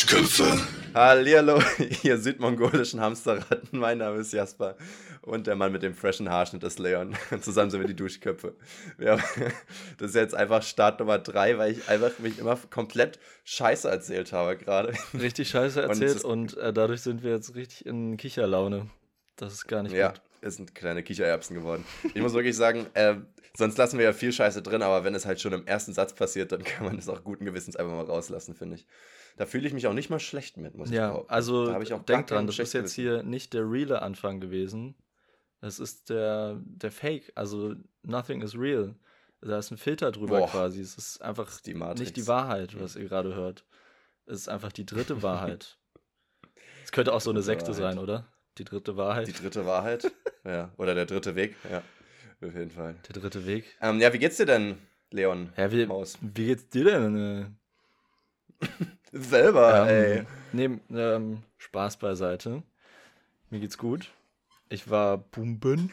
Duschköpfe. Hallihallo, ihr südmongolischen Hamsterratten. Mein Name ist Jasper und der Mann mit dem freshen Haarschnitt ist Leon. Zusammen sind wir die Duschköpfe. Ja, das ist jetzt einfach Start Nummer drei, weil ich einfach mich immer komplett scheiße erzählt habe gerade. Richtig scheiße erzählt und, und äh, dadurch sind wir jetzt richtig in Kicherlaune. Das ist gar nicht ja. gut es sind kleine Kichererbsen geworden. Ich muss wirklich sagen, äh, sonst lassen wir ja viel Scheiße drin, aber wenn es halt schon im ersten Satz passiert, dann kann man das auch guten Gewissens einfach mal rauslassen, finde ich. Da fühle ich mich auch nicht mal schlecht mit, muss ja, ich behaupten. Also da ich auch denk dran, das ist jetzt hier nicht der reale Anfang gewesen. Das ist der, der Fake, also nothing is real. Da ist ein Filter drüber Boah, quasi. Es ist einfach die nicht die Wahrheit, was ihr gerade hört. Es ist einfach die dritte Wahrheit. Es könnte auch so eine Sekte sein, oder? Die dritte Wahrheit. Die dritte Wahrheit. ja. Oder der dritte Weg. Ja. Auf jeden Fall. Der dritte Weg. Ähm, ja, wie geht's dir denn, Leon? Ja, wie, Maus? wie geht's dir denn? Selber, ähm, ey. Neben ähm, Spaß beiseite. Mir geht's gut. Ich war pumpen,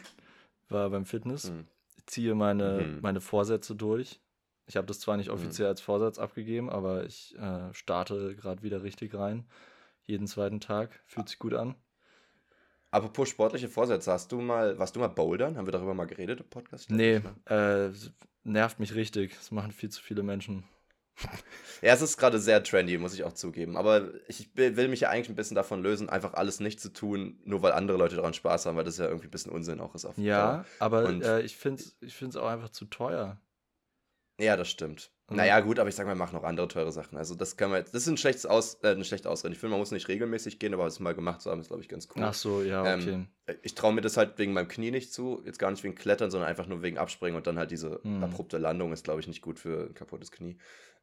war beim Fitness. Mhm. Ziehe meine, mhm. meine Vorsätze durch. Ich habe das zwar nicht mhm. offiziell mhm. als Vorsatz abgegeben, aber ich äh, starte gerade wieder richtig rein. Jeden zweiten Tag. Fühlt sich gut an. Apropos sportliche Vorsätze, hast du mal, warst du mal bouldern? Haben wir darüber mal geredet im Podcast? Nee, äh, nervt mich richtig. Das machen viel zu viele Menschen. Ja, es ist gerade sehr trendy, muss ich auch zugeben. Aber ich will mich ja eigentlich ein bisschen davon lösen, einfach alles nicht zu tun, nur weil andere Leute daran Spaß haben, weil das ja irgendwie ein bisschen Unsinn auch ist. Auf ja, Dauer. aber äh, ich finde es ich auch einfach zu teuer. Ja, das stimmt. Mhm. Naja, gut, aber ich sage mal, machen noch andere teure Sachen. Also, das kann man jetzt, das ist ein schlechtes Aus, äh, eine schlechte Ausrede. Ich finde, man muss nicht regelmäßig gehen, aber es mal gemacht zu haben, ist, glaube ich, ganz cool. Ach so, ja, ähm, okay. Ähm, ich traue mir das halt wegen meinem Knie nicht zu. Jetzt gar nicht wegen Klettern, sondern einfach nur wegen Abspringen und dann halt diese mhm. abrupte Landung ist, glaube ich, nicht gut für ein kaputtes Knie.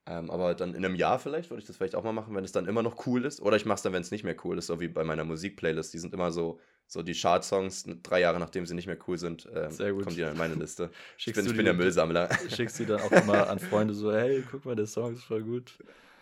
Ähm, aber dann in einem Jahr vielleicht würde ich das vielleicht auch mal machen, wenn es dann immer noch cool ist. Oder ich mache es dann, wenn es nicht mehr cool ist, so wie bei meiner Musikplaylist. Die sind immer so, so die Chart-Songs, drei Jahre nachdem sie nicht mehr cool sind, ähm, kommen die dann in meine Liste. ich bin, ich bin der Müllsammler. Schickst du dann auch immer an Freunde so, hey, guck mal, der Song ist voll gut.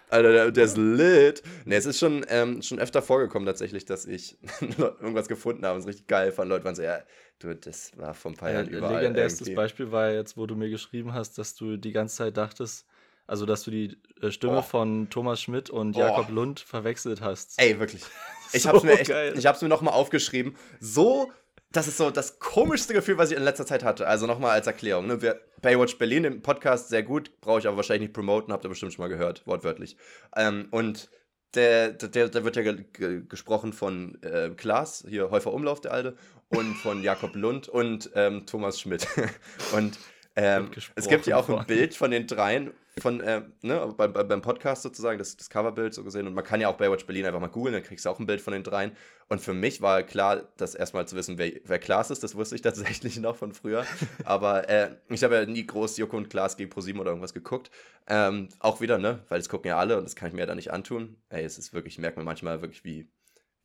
Alter, der, der ist lit. Ne, es ist schon, ähm, schon öfter vorgekommen tatsächlich, dass ich irgendwas gefunden habe und es richtig geil fand. Leute waren so, ja, du, das war vom Feiern ja, überall. Legendärstes Beispiel war jetzt, wo du mir geschrieben hast, dass du die ganze Zeit dachtest, also, dass du die äh, Stimme oh. von Thomas Schmidt und Jakob oh. Lund verwechselt hast. Ey, wirklich. Ich so hab's mir echt, geil. ich hab's mir nochmal aufgeschrieben. So, das ist so das komischste Gefühl, was ich in letzter Zeit hatte. Also nochmal als Erklärung. Ne? Wir, Baywatch Berlin, im Podcast sehr gut, brauche ich aber wahrscheinlich nicht promoten, habt ihr bestimmt schon mal gehört, wortwörtlich. Ähm, und der, der, der wird ja ge gesprochen von äh, Klaas, hier Häufer Umlauf, der Alte, und von Jakob Lund und ähm, Thomas Schmidt. und ähm, es gibt ja auch ein Bild von den dreien von, äh, ne, beim, beim Podcast sozusagen, das, das Coverbild so gesehen. Und man kann ja auch Baywatch Berlin einfach mal googeln, dann kriegst du auch ein Bild von den dreien. Und für mich war klar, das erstmal zu wissen, wer, wer Klaas ist, das wusste ich tatsächlich noch von früher. Aber äh, ich habe ja nie groß Joko und Klaas gegen ProSieben oder irgendwas geguckt. Ähm, auch wieder, ne, weil das gucken ja alle und das kann ich mir ja da nicht antun. Ey, es ist wirklich, merkt man manchmal wirklich, wie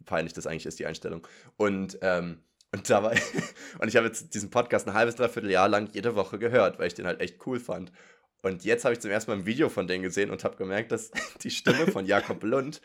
peinlich das eigentlich ist, die Einstellung. Und, ähm, und da war und ich habe jetzt diesen Podcast ein halbes, dreiviertel Jahr lang jede Woche gehört, weil ich den halt echt cool fand. Und jetzt habe ich zum ersten Mal ein Video von denen gesehen und habe gemerkt, dass die Stimme von Jakob Lund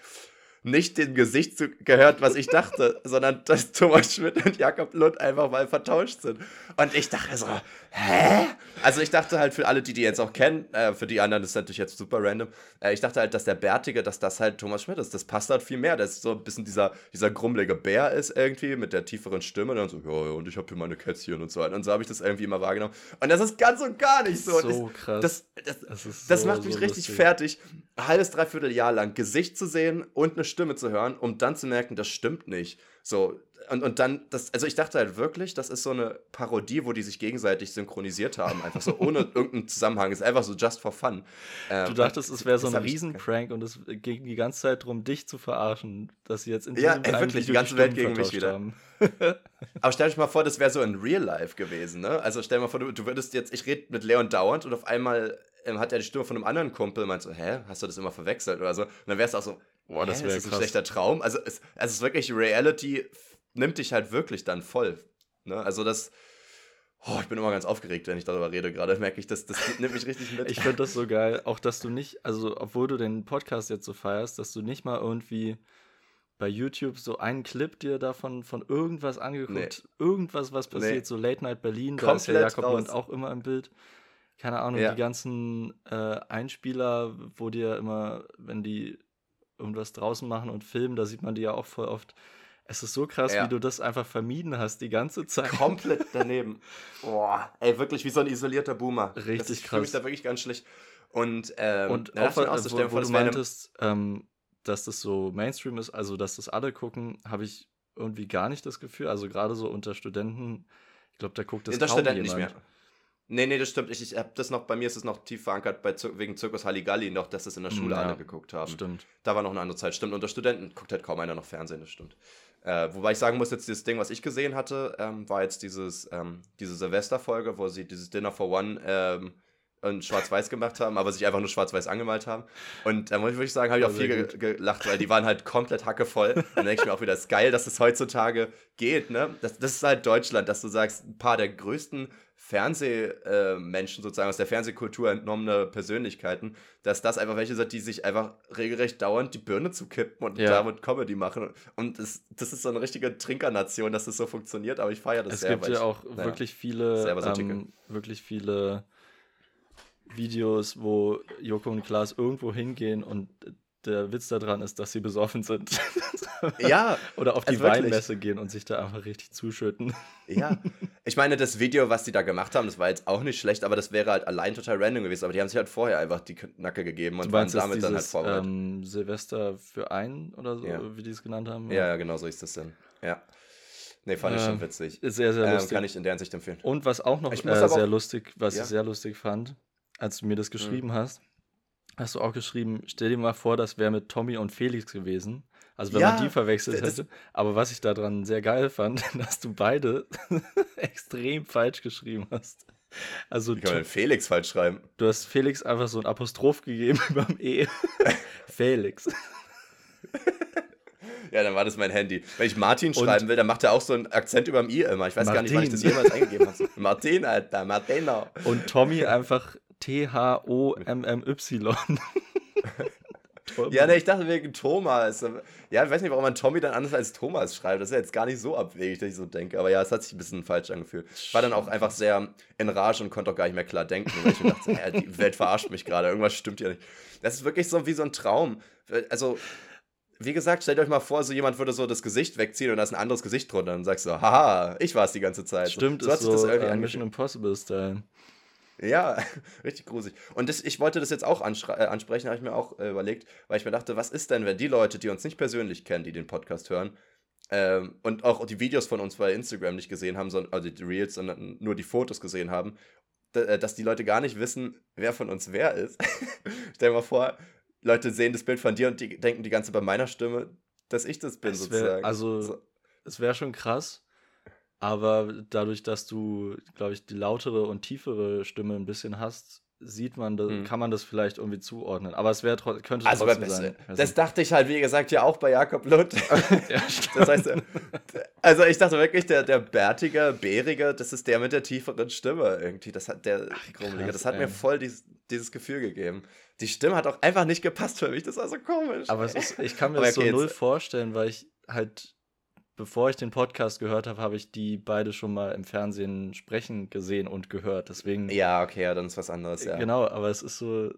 nicht dem Gesicht gehört, was ich dachte, sondern dass Thomas Schmidt und Jakob Lund einfach mal vertauscht sind. Und ich dachte so, hä? Also ich dachte halt für alle, die die jetzt auch kennen, äh, für die anderen ist das natürlich jetzt super random, äh, ich dachte halt, dass der Bärtige, dass das halt Thomas Schmidt ist. Das passt halt viel mehr. Das ist so ein bisschen dieser, dieser grummelige Bär ist irgendwie mit der tieferen Stimme. Und dann so, ja, und ich habe hier meine Kätzchen und so weiter. Und so habe ich das irgendwie immer wahrgenommen. Und das ist ganz und gar nicht so. So das, krass. Das, das, das, das macht mich so richtig lustig. fertig, ein halbes, dreiviertel Jahr lang Gesicht zu sehen und eine Stimme zu hören, um dann zu merken, das stimmt nicht. So, und, und dann, das, also ich dachte halt wirklich, das ist so eine Parodie, wo die sich gegenseitig synchronisiert haben, einfach so ohne irgendeinen Zusammenhang. Ist einfach so just for fun. Ähm, du dachtest, es wäre so ein Riesenprank und es ging die ganze Zeit darum, dich zu verarschen, dass sie jetzt in Ja, ey, wirklich, die ganze Welt gegen mich wieder. Aber stell dich mal vor, das wäre so in Real Life gewesen, ne? Also stell dir mal vor, du, du würdest jetzt, ich rede mit Leon dauernd und auf einmal ähm, hat er die Stimme von einem anderen Kumpel und meint so, hä, hast du das immer verwechselt oder so? Und dann wäre es auch so, boah, das wäre ein schlechter Traum. Also es, also es ist wirklich Reality nimmt dich halt wirklich dann voll. Ne? Also das, oh, ich bin immer ganz aufgeregt, wenn ich darüber rede. Gerade merke ich, das, das nimmt mich richtig mit. ich finde das so geil, auch dass du nicht, also obwohl du den Podcast jetzt so feierst, dass du nicht mal irgendwie bei YouTube so einen Clip dir davon von irgendwas angeguckt, nee. irgendwas, was passiert, nee. so Late Night Berlin, da ist ja Jakob und auch immer im Bild. Keine Ahnung, ja. die ganzen äh, Einspieler, wo dir immer, wenn die irgendwas draußen machen und filmen, da sieht man die ja auch voll oft. Es ist so krass, ja. wie du das einfach vermieden hast die ganze Zeit. Komplett daneben. Boah, ey, wirklich wie so ein isolierter Boomer. Richtig das, ich krass. Ich mich da wirklich ganz schlecht. Und, ähm, und auch, auch wo, wo, du meintest, ähm, dass das so Mainstream ist, also dass das alle gucken, habe ich irgendwie gar nicht das Gefühl. Also gerade so unter Studenten, ich glaube, da guckt das unter kaum Studenten jemand. nicht mehr. Nee, nee, das stimmt. Ich, ich habe das noch, bei mir ist es noch tief verankert, bei, wegen Zirkus Halligalli noch, dass das in der hm, Schule ja, alle geguckt haben. Stimmt. Da war noch eine andere Zeit. Stimmt, unter Studenten guckt halt kaum einer noch Fernsehen, das stimmt. Äh, wobei ich sagen muss, jetzt dieses Ding, was ich gesehen hatte, ähm, war jetzt dieses, ähm, diese Silvesterfolge, wo sie dieses Dinner for One ähm, und schwarz-weiß gemacht haben, aber sich einfach nur schwarz-weiß angemalt haben. Und da muss ich wirklich sagen, habe ich auch viel ge gelacht, weil die waren halt komplett hackevoll. dann denke ich mir auch wieder, das ist geil, dass es heutzutage geht. Ne? Das, das ist halt Deutschland, dass du sagst, ein paar der größten Fernsehmenschen sozusagen aus der Fernsehkultur entnommene Persönlichkeiten, dass das einfach welche sind, die sich einfach regelrecht dauernd die Birne zu kippen und ja. damit Comedy machen. Und das, das ist so eine richtige Trinkernation, dass das so funktioniert, aber ich feiere das es sehr. Es gibt ja auch naja, wirklich viele, ähm, wirklich viele Videos, wo Joko und Klaas irgendwo hingehen und der Witz daran ist, dass sie besoffen sind. Ja. Oder auf die also Weinmesse gehen und sich da einfach richtig zuschütten. Ja. Ich meine, das Video, was die da gemacht haben, das war jetzt auch nicht schlecht, aber das wäre halt allein total random gewesen. Aber die haben sich halt vorher einfach die Nacke gegeben und waren damit dieses, dann halt vorbereitet. Ähm, Silvester für einen oder so, ja. wie die es genannt haben? Ja, ja, genau so ist das denn. Ja. Nee, fand ich schon witzig. Sehr, sehr ähm, lustig. kann ich in der Hinsicht empfehlen. Und was auch noch äh, sehr lustig, was ja. ich sehr lustig fand, als du mir das geschrieben mhm. hast, hast du auch geschrieben, stell dir mal vor, das wäre mit Tommy und Felix gewesen. Also wenn ja, man die verwechselt hätte. Aber was ich daran sehr geil fand, dass du beide extrem falsch geschrieben hast. Also Wie kann man Felix falsch schreiben? Du hast Felix einfach so ein Apostroph gegeben beim E. Felix. Ja, dann war das mein Handy. Wenn ich Martin schreiben will, dann macht er auch so einen Akzent über dem I immer. Ich weiß Martin. gar nicht, wann ich das jemals eingegeben habe. Martin, Alter, Martina. Und Tommy einfach T-H-O-M-M-Y. ja, ne, ich dachte wegen Thomas. Ja, ich weiß nicht, warum man Tommy dann anders als Thomas schreibt. Das ist ja jetzt gar nicht so abwegig, dass ich so denke. Aber ja, es hat sich ein bisschen falsch angefühlt. Ich war dann auch einfach sehr in Rage und konnte auch gar nicht mehr klar denken, weil ich mir dachte, ja, die Welt verarscht mich gerade. Irgendwas stimmt hier nicht. Das ist wirklich so wie so ein Traum. Also, wie gesagt, stellt euch mal vor, so jemand würde so das Gesicht wegziehen und da ist ein anderes Gesicht drunter. Und dann sagst du, haha, ich war es die ganze Zeit. Stimmt, so, so ist so das uh, Mission Impossible-Style. Ja, richtig gruselig. Und das, ich wollte das jetzt auch äh, ansprechen, habe ich mir auch äh, überlegt, weil ich mir dachte, was ist denn, wenn die Leute, die uns nicht persönlich kennen, die den Podcast hören, ähm, und auch die Videos von uns bei Instagram nicht gesehen haben, sondern, also die Reels, sondern nur die Fotos gesehen haben, äh, dass die Leute gar nicht wissen, wer von uns wer ist. Stell dir mal vor, Leute sehen das Bild von dir und die denken die ganze bei meiner Stimme, dass ich das bin, es wär, sozusagen. Also, so. es wäre schon krass. Aber dadurch, dass du, glaube ich, die lautere und tiefere Stimme ein bisschen hast, sieht man, das, hm. kann man das vielleicht irgendwie zuordnen. Aber es wäre könnte also trotzdem sein. Das dachte ich halt, wie gesagt, ja auch bei Jakob Lund. ja, das heißt, also ich dachte wirklich, der, der bärtige, bärige, das ist der mit der tieferen Stimme irgendwie. Das hat der Ach, krass, Das hat ey. mir voll dieses, dieses Gefühl gegeben. Die Stimme hat auch einfach nicht gepasst für mich. Das war so komisch. Aber ist, ich kann mir das okay, so null vorstellen, weil ich halt bevor ich den Podcast gehört habe, habe ich die beide schon mal im Fernsehen sprechen gesehen und gehört. Deswegen. Ja, okay, ja, dann ist was anderes, ja. Genau, aber es ist so,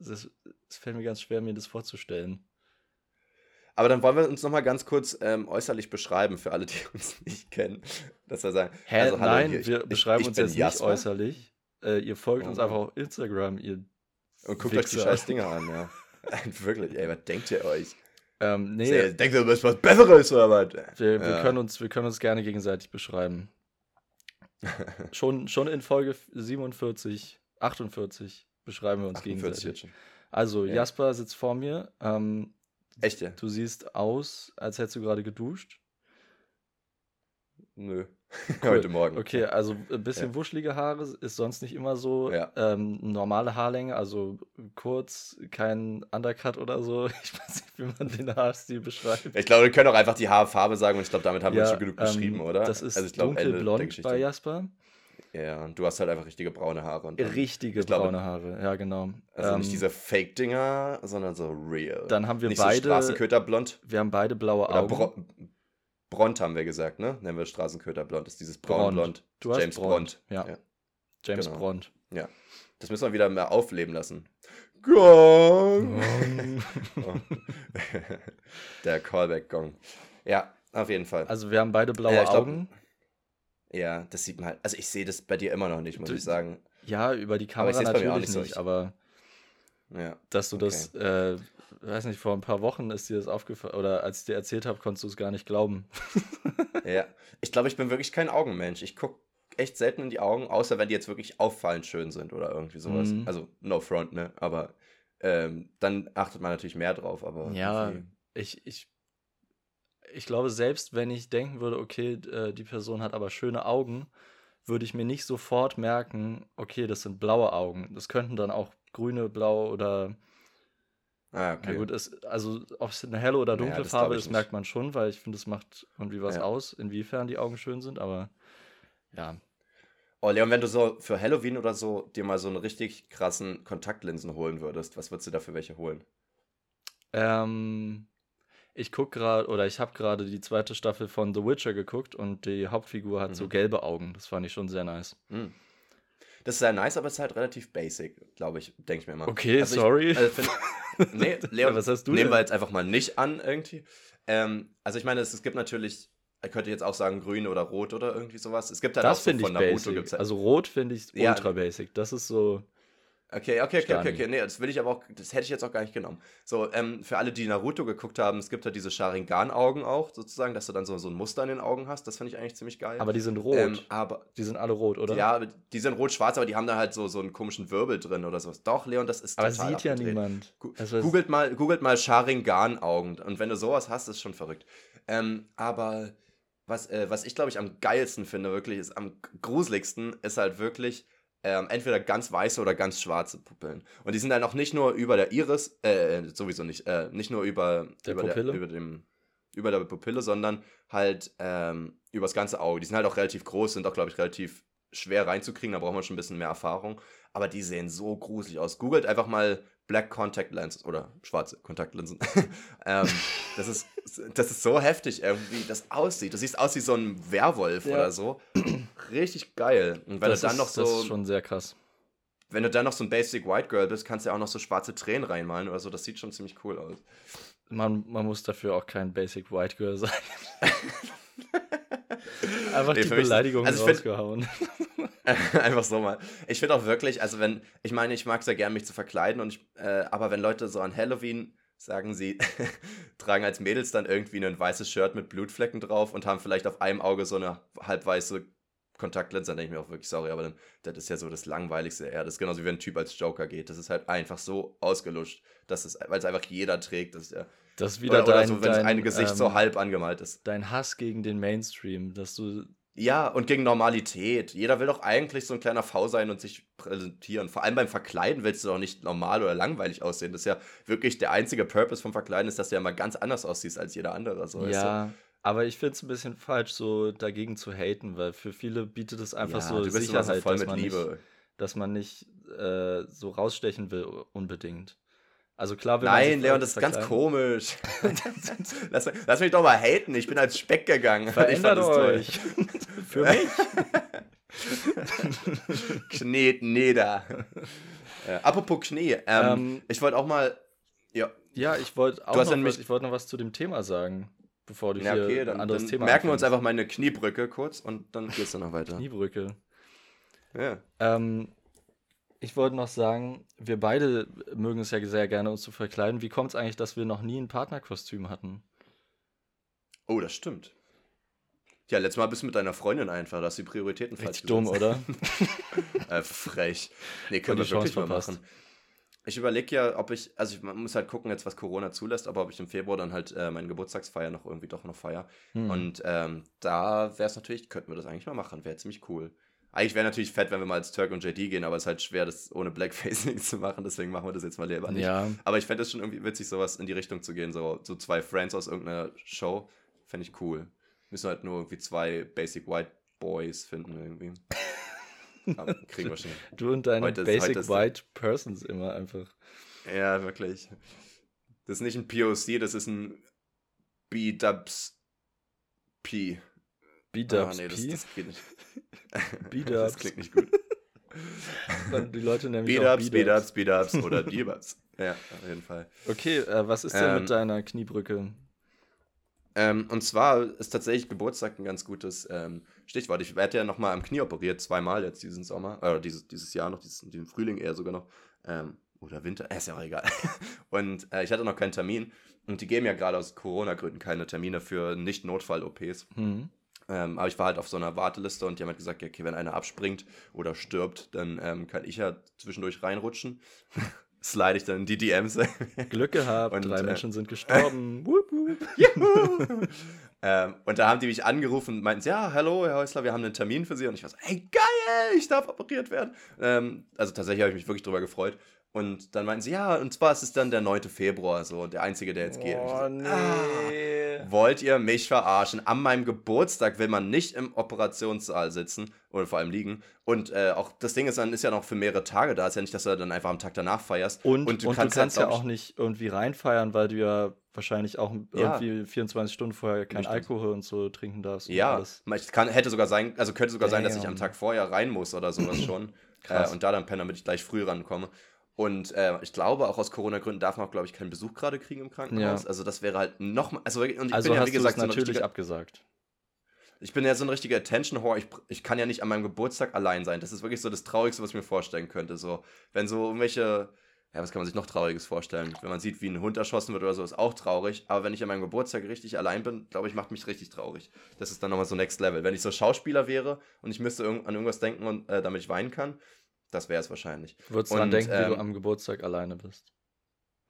es fällt mir ganz schwer, mir das vorzustellen. Aber dann wollen wir uns nochmal ganz kurz ähm, äußerlich beschreiben für alle, die uns nicht kennen. Dass wir sagen, Hä, also, hallo, nein, hier, wir ich, beschreiben ich uns jetzt Jasper. nicht äußerlich. Äh, ihr folgt oh. uns einfach auf Instagram, ihr Und guckt Wichser. euch die scheiß Dinger an, ja. Wirklich, ey, was denkt ihr euch? Ähm, nee. Denkt ihr, du bist was Besseres oder was? Wir, wir ja. können uns, wir können uns gerne gegenseitig beschreiben. schon, schon in Folge 47, 48 beschreiben wir uns gegenseitig. Also, ja. Jasper sitzt vor mir. Ähm, Echt, ja? Du siehst aus, als hättest du gerade geduscht. Nö. Cool. Heute Morgen. Okay, also ein bisschen ja. wuschelige Haare ist sonst nicht immer so. Ja. Ähm, normale Haarlänge, also kurz, kein Undercut oder so. Ich weiß nicht, wie man den Haarstil beschreibt. Ich glaube, wir können auch einfach die Haarfarbe sagen und ich glaube, damit haben ja, wir schon genug ähm, beschrieben, oder? Das ist also ich glaub, dunkelblond bei Jasper. Ja, und du hast halt einfach richtige braune Haare. Und richtige glaube, braune Haare, ja, genau. Also ähm, nicht diese Fake-Dinger, sondern so real. Dann haben wir nicht beide. So Straßenköterblond. Wir haben beide blaue Augen. Bro Bront haben wir gesagt, ne? Nennen wir Straßenköterblond. Das ist dieses braun-blond. James Bront. Ja. ja. James genau. Bront. Ja. Das müssen wir wieder mehr aufleben lassen. Gong. oh. Der Callback-Gong. Ja, auf jeden Fall. Also wir haben beide blaue ja, Augen. Glaub, ja, das sieht man halt. Also ich sehe das bei dir immer noch nicht, muss du, ich sagen. Ja, über die Kamera aber natürlich nicht, nicht, aber ja, dass du okay. das, äh, weiß nicht, vor ein paar Wochen ist dir das aufgefallen, oder als ich dir erzählt habe, konntest du es gar nicht glauben. ja, ich glaube, ich bin wirklich kein Augenmensch. Ich gucke echt selten in die Augen, außer wenn die jetzt wirklich auffallend schön sind oder irgendwie sowas. Mhm. Also no front, ne? Aber ähm, dann achtet man natürlich mehr drauf. Aber ja, ich, ich, ich glaube, selbst wenn ich denken würde, okay, äh, die Person hat aber schöne Augen, würde ich mir nicht sofort merken, okay, das sind blaue Augen. Das könnten dann auch grüne, blau oder Ah, okay. Ja gut, es, also ob es eine helle oder dunkle ja, das Farbe ist, merkt man schon, weil ich finde, es macht irgendwie was ja. aus, inwiefern die Augen schön sind, aber ja. Oh, Leon, wenn du so für Halloween oder so dir mal so einen richtig krassen Kontaktlinsen holen würdest, was würdest du da für welche holen? Ähm, ich gucke gerade, oder ich habe gerade die zweite Staffel von The Witcher geguckt und die Hauptfigur hat mhm. so gelbe Augen. Das fand ich schon sehr nice. Mhm. Das ist sehr nice, aber es ist halt relativ basic, glaube ich, denke ich mir immer. Okay, also sorry. Ich, also find, nee, Leon, was hast du nehmen denn? wir jetzt einfach mal nicht an irgendwie. Ähm, also ich meine, es, es gibt natürlich ich könnte jetzt auch sagen grün oder rot oder irgendwie sowas. Es gibt halt das auch so von Naruto. Gibt's halt also rot finde ich ultra ja. basic. Das ist so. Okay, okay, okay, okay, okay. Nee, das will ich aber auch, das hätte ich jetzt auch gar nicht genommen. So, ähm, für alle, die Naruto geguckt haben, es gibt halt diese Sharingan-Augen auch, sozusagen, dass du dann so, so ein Muster in den Augen hast. Das finde ich eigentlich ziemlich geil. Aber die sind rot. Ähm, aber die sind alle rot, oder? Ja, die sind rot-schwarz, aber die haben da halt so, so einen komischen Wirbel drin oder sowas. Doch, Leon, das ist Aber total sieht abgedreht. ja niemand. Also googelt mal, googelt mal Sharingan-Augen. Und wenn du sowas hast, ist schon verrückt. Ähm, aber was, äh, was ich glaube ich am geilsten finde, wirklich, ist am gruseligsten, ist halt wirklich ähm, entweder ganz weiße oder ganz schwarze Pupillen. Und die sind dann auch nicht nur über der Iris, äh, sowieso nicht, äh, nicht nur über, der über, Pupille? Der, über, dem, über der Pupille, sondern halt ähm, über das ganze Auge. Die sind halt auch relativ groß, sind auch, glaube ich, relativ schwer reinzukriegen, da braucht man schon ein bisschen mehr Erfahrung. Aber die sehen so gruselig aus. Googelt einfach mal Black Contact Lenses oder schwarze Kontaktlinsen. ähm, das, ist, das ist so heftig irgendwie, das aussieht. Du siehst aus wie so ein Werwolf ja. oder so. Richtig geil. Und wenn das du dann ist, noch so. Das ist schon sehr krass. Wenn du dann noch so ein Basic White Girl bist, kannst du ja auch noch so schwarze Tränen reinmalen oder so. Das sieht schon ziemlich cool aus. Man, man muss dafür auch kein Basic White Girl sein. Einfach nee, die Beleidigung also rausgehauen. Einfach so mal. Ich finde auch wirklich, also wenn, ich meine, ich mag sehr gern mich zu verkleiden und ich, äh, aber wenn Leute so an Halloween sagen sie, tragen als Mädels dann irgendwie ein weißes Shirt mit Blutflecken drauf und haben vielleicht auf einem Auge so eine halbweiße Kontaktlinse, dann denke ich mir auch wirklich sorry, aber dann, das ist ja so das Langweiligste eher. Das ist genauso wie wenn ein Typ als Joker geht. Das ist halt einfach so ausgelutscht, dass es, weil es einfach jeder trägt. Das ist ja. Das ist wieder oder, dein, oder so, wenn dein, ein Gesicht ähm, so halb angemalt ist. Dein Hass gegen den Mainstream, dass du. Ja, und gegen Normalität. Jeder will doch eigentlich so ein kleiner V sein und sich präsentieren. Vor allem beim Verkleiden willst du doch nicht normal oder langweilig aussehen. Das ist ja wirklich der einzige Purpose vom Verkleiden, ist, dass du ja mal ganz anders aussiehst als jeder andere. So, ja, aber ich finde es ein bisschen falsch, so dagegen zu haten, weil für viele bietet es einfach ja, so Sicherheit, so dass, man nicht, dass, man nicht, äh, so rausstechen will unbedingt. Also klar, wenn Nein, Leon, das ist ganz komisch. lass, lass, mich doch mal haten. Ich bin als Speck gegangen. Verändert euch. Für mich. Knet nieder. Äh, apropos Knie. Ähm, ähm, ich wollte auch mal. Ja. Ja, ich wollte auch noch, was, wollt noch was zu dem Thema sagen bevor du ja, okay, hier dann, ein anderes dann Thema merken wir uns einfach meine Kniebrücke kurz und dann geht's dann noch weiter. Kniebrücke. Ja. Ähm, ich wollte noch sagen, wir beide mögen es ja sehr gerne, uns zu verkleiden. Wie kommt es eigentlich, dass wir noch nie ein Partnerkostüm hatten? Oh, das stimmt. Ja, letztes Mal bist du mit deiner Freundin einfach, dass die Prioritäten falsch Richtig dumm, oder? äh, frech. Nee, können wir wirklich mal machen. Ich überlege ja, ob ich, also ich, man muss halt gucken jetzt, was Corona zulässt, aber ob ich im Februar dann halt äh, meine Geburtstagsfeier noch irgendwie doch noch feier. Hm. Und ähm, da wäre es natürlich, könnten wir das eigentlich mal machen, wäre ziemlich cool. Eigentlich wäre natürlich fett, wenn wir mal als Turk und JD gehen, aber es ist halt schwer, das ohne Blackfacing zu machen, deswegen machen wir das jetzt mal lieber nicht. Ja. Aber ich fände es schon irgendwie witzig, sowas in die Richtung zu gehen, so, so zwei Friends aus irgendeiner Show, fände ich cool. Müssen halt nur irgendwie zwei Basic White Boys finden irgendwie. Aber kriegen wir schon. Du und deine heute Basic ist, White Persons immer einfach. Ja, wirklich. Das ist nicht ein POC, das ist ein B-Dubs P. B-Dubs ah, nee, das, das geht nicht. B-Dubs. das klingt nicht gut. die Leute nennen mich Speed-Ups, Speed-Ups, Speed-Ups oder Debups. Ja, auf jeden Fall. Okay, äh, was ist denn ähm, mit deiner Kniebrücke? Ähm, und zwar ist tatsächlich Geburtstag ein ganz gutes ähm, Stichwort. Ich werde ja nochmal am Knie operiert, zweimal jetzt diesen Sommer, oder dieses, dieses Jahr noch, dieses, diesen Frühling eher sogar noch. Ähm, oder Winter, äh, ist ja auch egal. und äh, ich hatte noch keinen Termin. Und die geben ja gerade aus Corona-Gründen keine Termine für Nicht-Notfall-OPs. Mhm. Ähm, aber ich war halt auf so einer Warteliste und die haben halt gesagt, okay, wenn einer abspringt oder stirbt, dann ähm, kann ich ja zwischendurch reinrutschen. Slide ich dann in die DMs. Glück gehabt, und, drei äh, Menschen sind gestorben. wup, wup. ähm, und da haben die mich angerufen und meinten, ja, hallo, Herr Häusler, wir haben einen Termin für Sie. Und ich war so, hey, geil, ich darf operiert werden. Ähm, also tatsächlich habe ich mich wirklich drüber gefreut. Und dann meinten sie, ja, und zwar ist es dann der 9. Februar, so der einzige, der jetzt geht. Oh, so, nee. Ah, wollt ihr mich verarschen? An meinem Geburtstag will man nicht im Operationssaal sitzen oder vor allem liegen. Und äh, auch das Ding ist, dann ist ja noch für mehrere Tage da. Ist ja nicht, dass du dann einfach am Tag danach feierst. Und, und du und kannst, du kannst ja auch nicht irgendwie reinfeiern, weil du ja wahrscheinlich auch ja. irgendwie 24 Stunden vorher kein Alkohol und so trinken darfst. Ja, ich kann, hätte sogar sein, also könnte sogar Damn. sein, dass ich am Tag vorher rein muss oder sowas schon. Krass. Äh, und da dann pennen, damit ich gleich früh rankomme. Und äh, ich glaube, auch aus Corona-Gründen darf man auch, glaube ich, keinen Besuch gerade kriegen im Krankenhaus. Ja. Also das wäre halt nochmal. Also, und ich also bin ja, wie gesagt, so natürlich abgesagt. Ich bin ja so ein richtiger Attention-Whore. Ich, ich kann ja nicht an meinem Geburtstag allein sein. Das ist wirklich so das Traurigste, was ich mir vorstellen könnte. So, wenn so irgendwelche. Ja, was kann man sich noch Trauriges vorstellen? Wenn man sieht, wie ein Hund erschossen wird oder so, ist auch traurig. Aber wenn ich an meinem Geburtstag richtig allein bin, glaube ich, macht mich richtig traurig. Das ist dann nochmal so Next Level. Wenn ich so Schauspieler wäre und ich müsste an irgendwas denken, und, äh, damit ich weinen kann, das wäre es wahrscheinlich. Würdest du dran denken, ähm, wie du ähm, am Geburtstag alleine bist?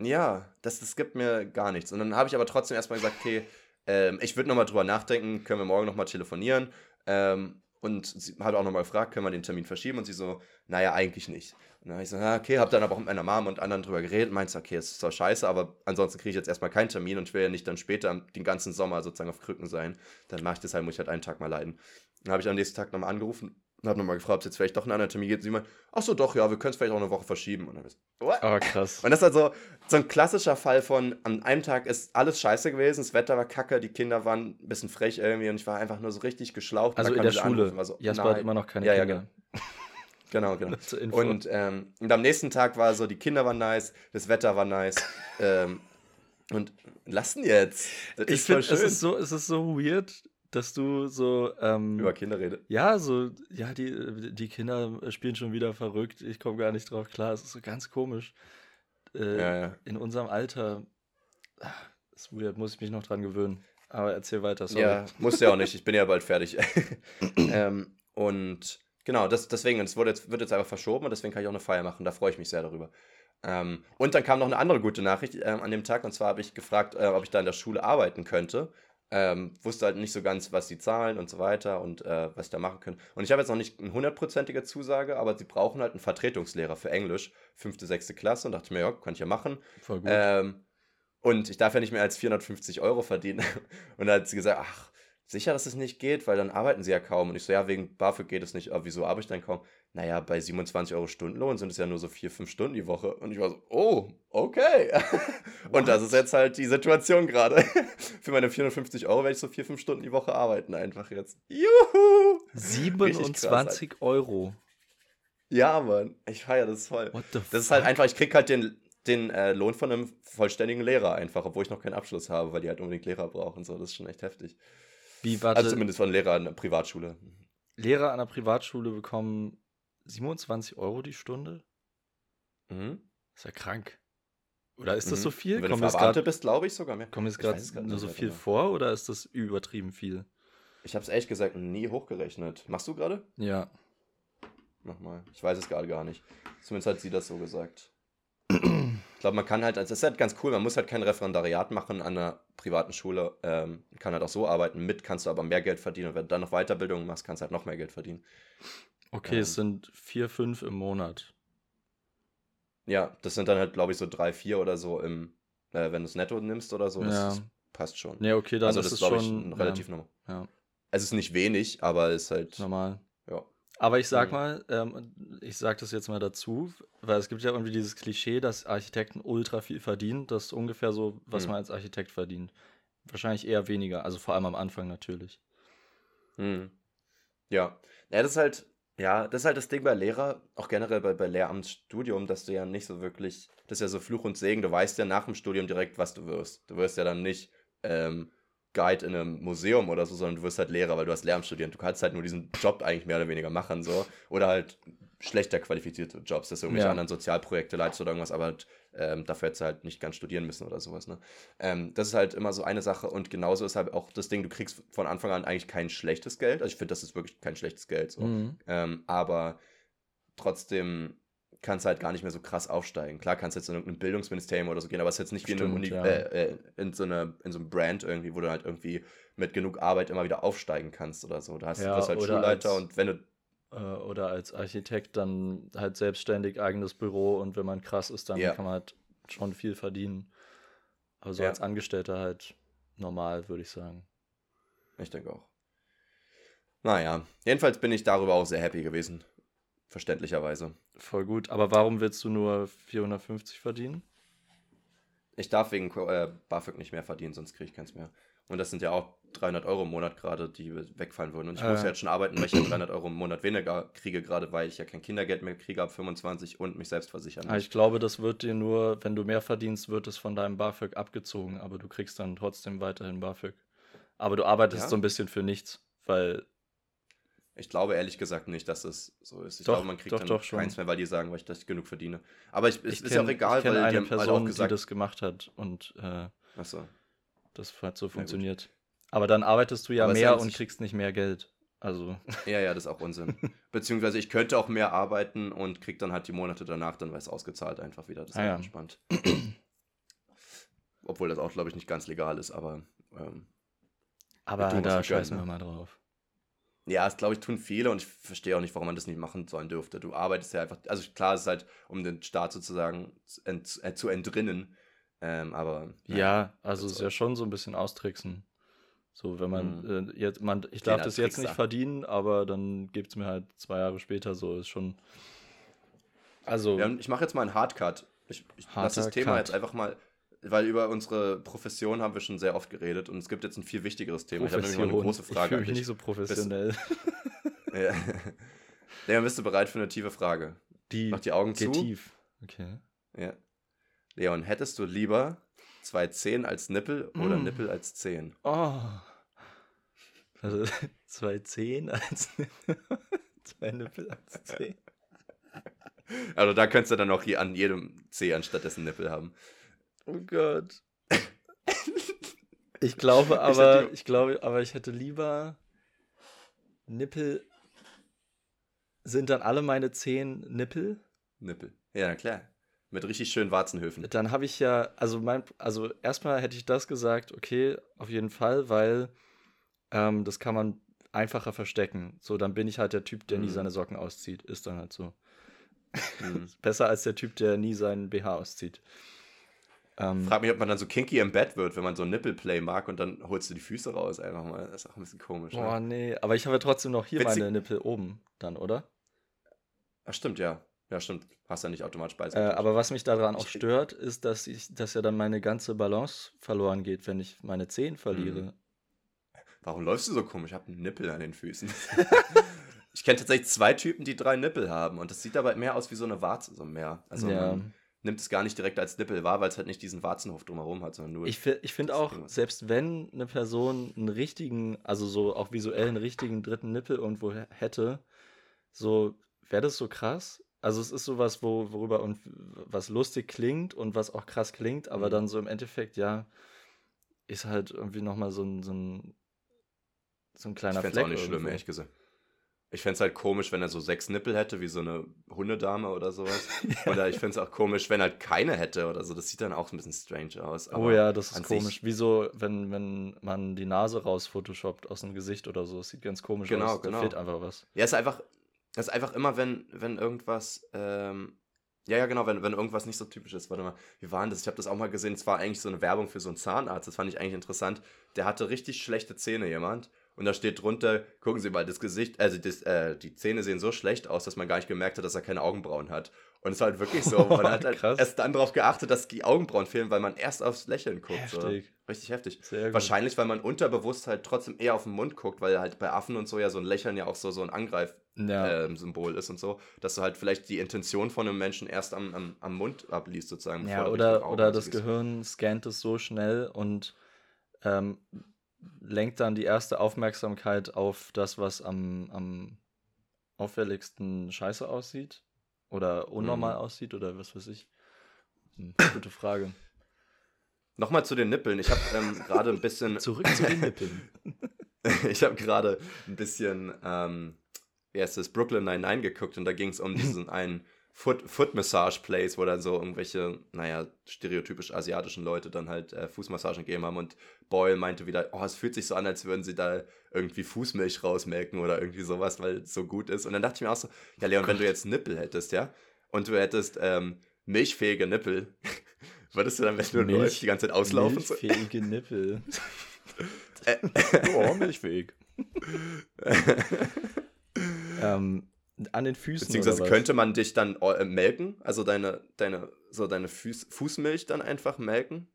Ja, das, das gibt mir gar nichts. Und dann habe ich aber trotzdem erstmal gesagt, okay, ähm, ich würde nochmal drüber nachdenken, können wir morgen nochmal telefonieren. Ähm, und sie hat auch nochmal gefragt, können wir den Termin verschieben? Und sie so, naja, eigentlich nicht. Und dann habe ich so, ja, okay, habe dann aber auch mit meiner Mom und anderen drüber geredet, meinte, okay, es ist zwar scheiße, aber ansonsten kriege ich jetzt erstmal keinen Termin und ich will ja nicht dann später den ganzen Sommer sozusagen auf Krücken sein. Dann mache ich das halt, muss ich halt einen Tag mal leiden. Dann habe ich am nächsten Tag nochmal angerufen und habe nochmal gefragt, ob es jetzt vielleicht doch einen anderen Termin gibt. Und sie meint, ach so, doch, ja, wir können es vielleicht auch eine Woche verschieben. Und dann ist, what? Oh, krass. Und das ist halt so, so ein klassischer Fall von, an einem Tag ist alles scheiße gewesen, das Wetter war kacke, die Kinder waren ein bisschen frech irgendwie und ich war einfach nur so richtig geschlaucht. Also in der Schule. So, Jasper nein. hat immer noch keine ja, Kinder. Ja, genau. Genau, genau. Und, ähm, und am nächsten Tag war so, die Kinder waren nice, das Wetter war nice. ähm, und lassen jetzt. Das ich finde, es ist so, es ist so weird, dass du so. Ähm, Über Kinder redest. Ja, so, ja, die, die Kinder spielen schon wieder verrückt. Ich komme gar nicht drauf klar. Es ist so ganz komisch. Äh, ja, ja. In unserem Alter. Das weird, muss ich mich noch dran gewöhnen. Aber erzähl weiter. Sorry. Ja, muss ja auch nicht. Ich bin ja bald fertig. ähm, und genau, das, deswegen, es wurde jetzt, wird jetzt einfach verschoben und deswegen kann ich auch eine Feier machen. Da freue ich mich sehr darüber. Ähm, und dann kam noch eine andere gute Nachricht ähm, an dem Tag. Und zwar habe ich gefragt, äh, ob ich da in der Schule arbeiten könnte. Ähm, wusste halt nicht so ganz, was sie zahlen und so weiter und äh, was sie da machen können. Und ich habe jetzt noch nicht eine hundertprozentige Zusage, aber sie brauchen halt einen Vertretungslehrer für Englisch, fünfte, sechste Klasse und dachte mir, ja, kann ich ja machen. Voll gut. Ähm, und ich darf ja nicht mehr als 450 Euro verdienen. Und da hat sie gesagt, ach, sicher, dass es nicht geht, weil dann arbeiten sie ja kaum. Und ich so, ja, wegen BAföG geht es nicht. Aber wieso arbeite ich dann kaum? naja, bei 27 Euro Stundenlohn sind es ja nur so vier, fünf Stunden die Woche. Und ich war so, oh, okay. und das ist jetzt halt die Situation gerade. Für meine 450 Euro werde ich so vier, fünf Stunden die Woche arbeiten einfach jetzt. Juhu! 27 Euro. Ja, Mann. Ich feiere das voll. What the das ist halt einfach, ich krieg halt den, den äh, Lohn von einem vollständigen Lehrer einfach, obwohl ich noch keinen Abschluss habe, weil die halt unbedingt Lehrer brauchen. So, das ist schon echt heftig. Wie, warte, also zumindest von Lehrer in der Privatschule. Lehrer an der Privatschule bekommen 27 Euro die Stunde? Mhm. ist ja krank. Oder ist das mhm. so viel? Wenn kommt du Verwandte bist, glaube ich sogar mehr. Kommt es gerade nur so viel genau. vor oder ist das übertrieben viel? Ich habe es ehrlich gesagt nie hochgerechnet. Machst du gerade? Ja. Mach mal. Ich weiß es gerade gar nicht. Zumindest hat sie das so gesagt. Ich glaube, man kann halt, also das ist halt ganz cool, man muss halt kein Referendariat machen an einer privaten Schule. Ähm, kann halt auch so arbeiten. Mit kannst du aber mehr Geld verdienen. Und wenn du dann noch Weiterbildung machst, kannst du halt noch mehr Geld verdienen. Okay, ähm, es sind vier, fünf im Monat. Ja, das sind dann halt, glaube ich, so drei, vier oder so im, äh, wenn du es netto nimmst oder so. Das, ja. das passt schon. Nee, okay, dann also ist das, glaube ich, ein relativ ja. normal. Ja. Es ist nicht wenig, aber es ist halt. Normal. Aber ich sag mal, ähm, ich sag das jetzt mal dazu, weil es gibt ja irgendwie dieses Klischee, dass Architekten ultra viel verdienen. Das ist ungefähr so, was mhm. man als Architekt verdient. Wahrscheinlich eher weniger, also vor allem am Anfang natürlich. Mhm. Ja. Ja, das ist halt, Ja, das ist halt das Ding bei Lehrer, auch generell bei, bei Lehramtsstudium, dass du ja nicht so wirklich, das ist ja so Fluch und Segen, du weißt ja nach dem Studium direkt, was du wirst. Du wirst ja dann nicht ähm, Guide in einem Museum oder so, sondern du wirst halt Lehrer, weil du hast Lehramt studiert. Du kannst halt nur diesen Job eigentlich mehr oder weniger machen, so. Oder halt schlechter qualifizierte Jobs, dass du irgendwelche ja. anderen Sozialprojekte leitest oder irgendwas, aber halt, ähm, dafür hättest du halt nicht ganz studieren müssen oder sowas, ne? Ähm, das ist halt immer so eine Sache und genauso ist halt auch das Ding, du kriegst von Anfang an eigentlich kein schlechtes Geld. Also ich finde, das ist wirklich kein schlechtes Geld, so. Mhm. Ähm, aber trotzdem kannst du halt gar nicht mehr so krass aufsteigen. Klar kannst du jetzt in irgendein Bildungsministerium oder so gehen, aber es ist jetzt nicht Stimmt, wie in, einem Uni ja. äh, äh, in, so eine, in so einem Brand irgendwie, wo du halt irgendwie mit genug Arbeit immer wieder aufsteigen kannst oder so. Da hast ja, du halt Schulleiter als, und wenn du. Äh, oder als Architekt dann halt selbstständig eigenes Büro und wenn man krass ist, dann ja. kann man halt schon viel verdienen. Aber so als Angestellter halt normal, würde ich sagen. Ich denke auch. Naja, jedenfalls bin ich darüber auch sehr happy gewesen. Verständlicherweise. Voll gut. Aber warum willst du nur 450 verdienen? Ich darf wegen äh, BAföG nicht mehr verdienen, sonst kriege ich keins mehr. Und das sind ja auch 300 Euro im Monat gerade, die wegfallen würden. Und ich äh. muss ja jetzt schon arbeiten, weil ich ja 300 Euro im Monat weniger kriege, gerade weil ich ja kein Kindergeld mehr kriege ab 25 und mich selbst versichern muss. Ich glaube, das wird dir nur, wenn du mehr verdienst, wird es von deinem BAföG abgezogen, aber du kriegst dann trotzdem weiterhin BAföG. Aber du arbeitest ja? so ein bisschen für nichts, weil ich glaube ehrlich gesagt nicht, dass es so ist. Ich doch, glaube, man kriegt doch, dann doch keins mehr, weil die sagen, weil ich das genug verdiene. Aber ich, ich ist kenn, ja auch egal, ich weil eine die haben Person, halt auch gesagt, die das gemacht hat und äh, so. das hat so funktioniert. Aber dann arbeitest du ja Aber mehr und kriegst nicht mehr Geld. Also. Ja, ja, das ist auch Unsinn. Beziehungsweise ich könnte auch mehr arbeiten und krieg dann halt die Monate danach dann weiß ausgezahlt einfach wieder. Das ist ah, ja. entspannt. Obwohl das auch, glaube ich, nicht ganz legal ist, aber. Ähm, aber da scheißen wir mal drauf. Ja, das glaube ich tun viele und ich verstehe auch nicht, warum man das nicht machen sollen dürfte. Du arbeitest ja einfach, also klar, es ist halt, um den Staat sozusagen zu, ent, äh, zu entrinnen, ähm, aber. Ja, ja also es ist ja schon so ein bisschen austricksen. So, wenn man, mhm. äh, jetzt, man, ich darf das jetzt nicht verdienen, aber dann gibt es mir halt zwei Jahre später so, ist schon. Also. Ja, ich mache jetzt mal einen Hardcut. Ich, ich lasse das Thema Cut. jetzt einfach mal weil über unsere Profession haben wir schon sehr oft geredet und es gibt jetzt ein viel wichtigeres Thema. Ich habe nämlich mal eine große Frage. Ich fühle mich nicht so professionell. ja. Leon, bist du bereit für eine tiefe Frage? Die Mach die Augen geht zu. tief. Okay. Ja. Leon, hättest du lieber zwei Zehen als Nippel oder mm. Nippel als Zehen? Oh. Also zwei Zehen als Nippel, zwei Nippel als Zehen. Also da könntest du dann auch hier an jedem Zeh anstattdessen Nippel haben. Oh Gott. Ich glaube aber, ich, ich glaube, aber ich hätte lieber Nippel. Sind dann alle meine zehn Nippel? Nippel. Ja, klar. Mit richtig schönen Warzenhöfen. Dann habe ich ja, also mein, also erstmal hätte ich das gesagt, okay, auf jeden Fall, weil ähm, das kann man einfacher verstecken. So, dann bin ich halt der Typ, der mhm. nie seine Socken auszieht. Ist dann halt so. Mhm. Besser als der Typ, der nie seinen BH auszieht. Ähm, Frag mich, ob man dann so kinky im Bett wird, wenn man so Nippelplay mag und dann holst du die Füße raus einfach mal. Das ist auch ein bisschen komisch. Boah, ne? nee. Aber ich habe ja trotzdem noch hier Witzig. meine Nippel oben dann, oder? Ach, stimmt, ja. Ja, stimmt. Hast ja nicht automatisch bei. Äh, aber was mich daran auch stört, ist, dass, ich, dass ja dann meine ganze Balance verloren geht, wenn ich meine Zehen verliere. Mhm. Warum läufst du so komisch? Ich habe einen Nippel an den Füßen. ich kenne tatsächlich zwei Typen, die drei Nippel haben. Und das sieht aber mehr aus wie so eine Warze, so mehr. Also ja. man, nimmt es gar nicht direkt als Nippel wahr, weil es halt nicht diesen Warzenhof drumherum hat, sondern nur. Ich, ich finde auch, selbst wenn eine Person einen richtigen, also so auch visuell einen richtigen dritten Nippel irgendwo hätte, so wäre das so krass. Also es ist sowas, wo, worüber und was lustig klingt und was auch krass klingt, aber mhm. dann so im Endeffekt, ja, ist halt irgendwie nochmal so ein, so ein, so ein kleiner ich Fleck. Ich auch nicht schlimm, ehrlich gesagt. Ich fände es halt komisch, wenn er so sechs Nippel hätte, wie so eine Hundedame oder sowas. Oder ich fände es auch komisch, wenn er halt keine hätte oder so. Das sieht dann auch ein bisschen strange aus. oh ja, das ist komisch. Wieso, wenn, wenn man die Nase raus photoshoppt aus dem Gesicht oder so. Das sieht ganz komisch genau, aus. Genau, Da fehlt einfach was. Ja, es ist einfach, es ist einfach immer, wenn, wenn irgendwas, ähm, ja, ja, genau, wenn, wenn irgendwas nicht so typisch ist. Warte mal, wie war denn das? Ich habe das auch mal gesehen. Es war eigentlich so eine Werbung für so einen Zahnarzt. Das fand ich eigentlich interessant. Der hatte richtig schlechte Zähne, jemand. Und da steht drunter, gucken Sie mal, das Gesicht, also das, äh, die Zähne sehen so schlecht aus, dass man gar nicht gemerkt hat, dass er keine Augenbrauen hat. Und es war halt wirklich so. Man hat halt erst dann darauf geachtet, dass die Augenbrauen fehlen, weil man erst aufs Lächeln guckt. Heftig. So. Richtig heftig. Wahrscheinlich, weil man unterbewusst halt trotzdem eher auf den Mund guckt, weil halt bei Affen und so ja so ein Lächeln ja auch so, so ein Angreif-Symbol ja. äh, ist und so. Dass du halt vielleicht die Intention von einem Menschen erst am, am, am Mund abliest, sozusagen. Ja, oder, oder das Gehirn scannt es so schnell und ähm, lenkt dann die erste Aufmerksamkeit auf das, was am, am auffälligsten scheiße aussieht oder unnormal mhm. aussieht oder was weiß ich. Hm, gute Frage. Nochmal zu den Nippeln. Ich habe ähm, gerade ein bisschen. Zurück zu den Nippeln. ich habe gerade ein bisschen, ähm, wie heißt das, Brooklyn Nine-Nine geguckt und da ging es um diesen einen Foot, Foot Massage Place, wo dann so irgendwelche, naja, stereotypisch asiatischen Leute dann halt äh, Fußmassagen gegeben haben und Boyle meinte wieder, oh, es fühlt sich so an, als würden sie da irgendwie Fußmilch rausmelken oder irgendwie sowas, weil es so gut ist. Und dann dachte ich mir auch so, ja, Leon, wenn du jetzt Nippel hättest, ja, und du hättest ähm, milchfähige Nippel, würdest du dann, wenn du Milch, läufst, die ganze Zeit auslaufen? Milchfähige Nippel. äh, oh, milchfähig. ähm, an den Füßen. Beziehungsweise könnte man dich dann äh, melken? Also deine, deine, so deine Fuß, Fußmilch dann einfach melken?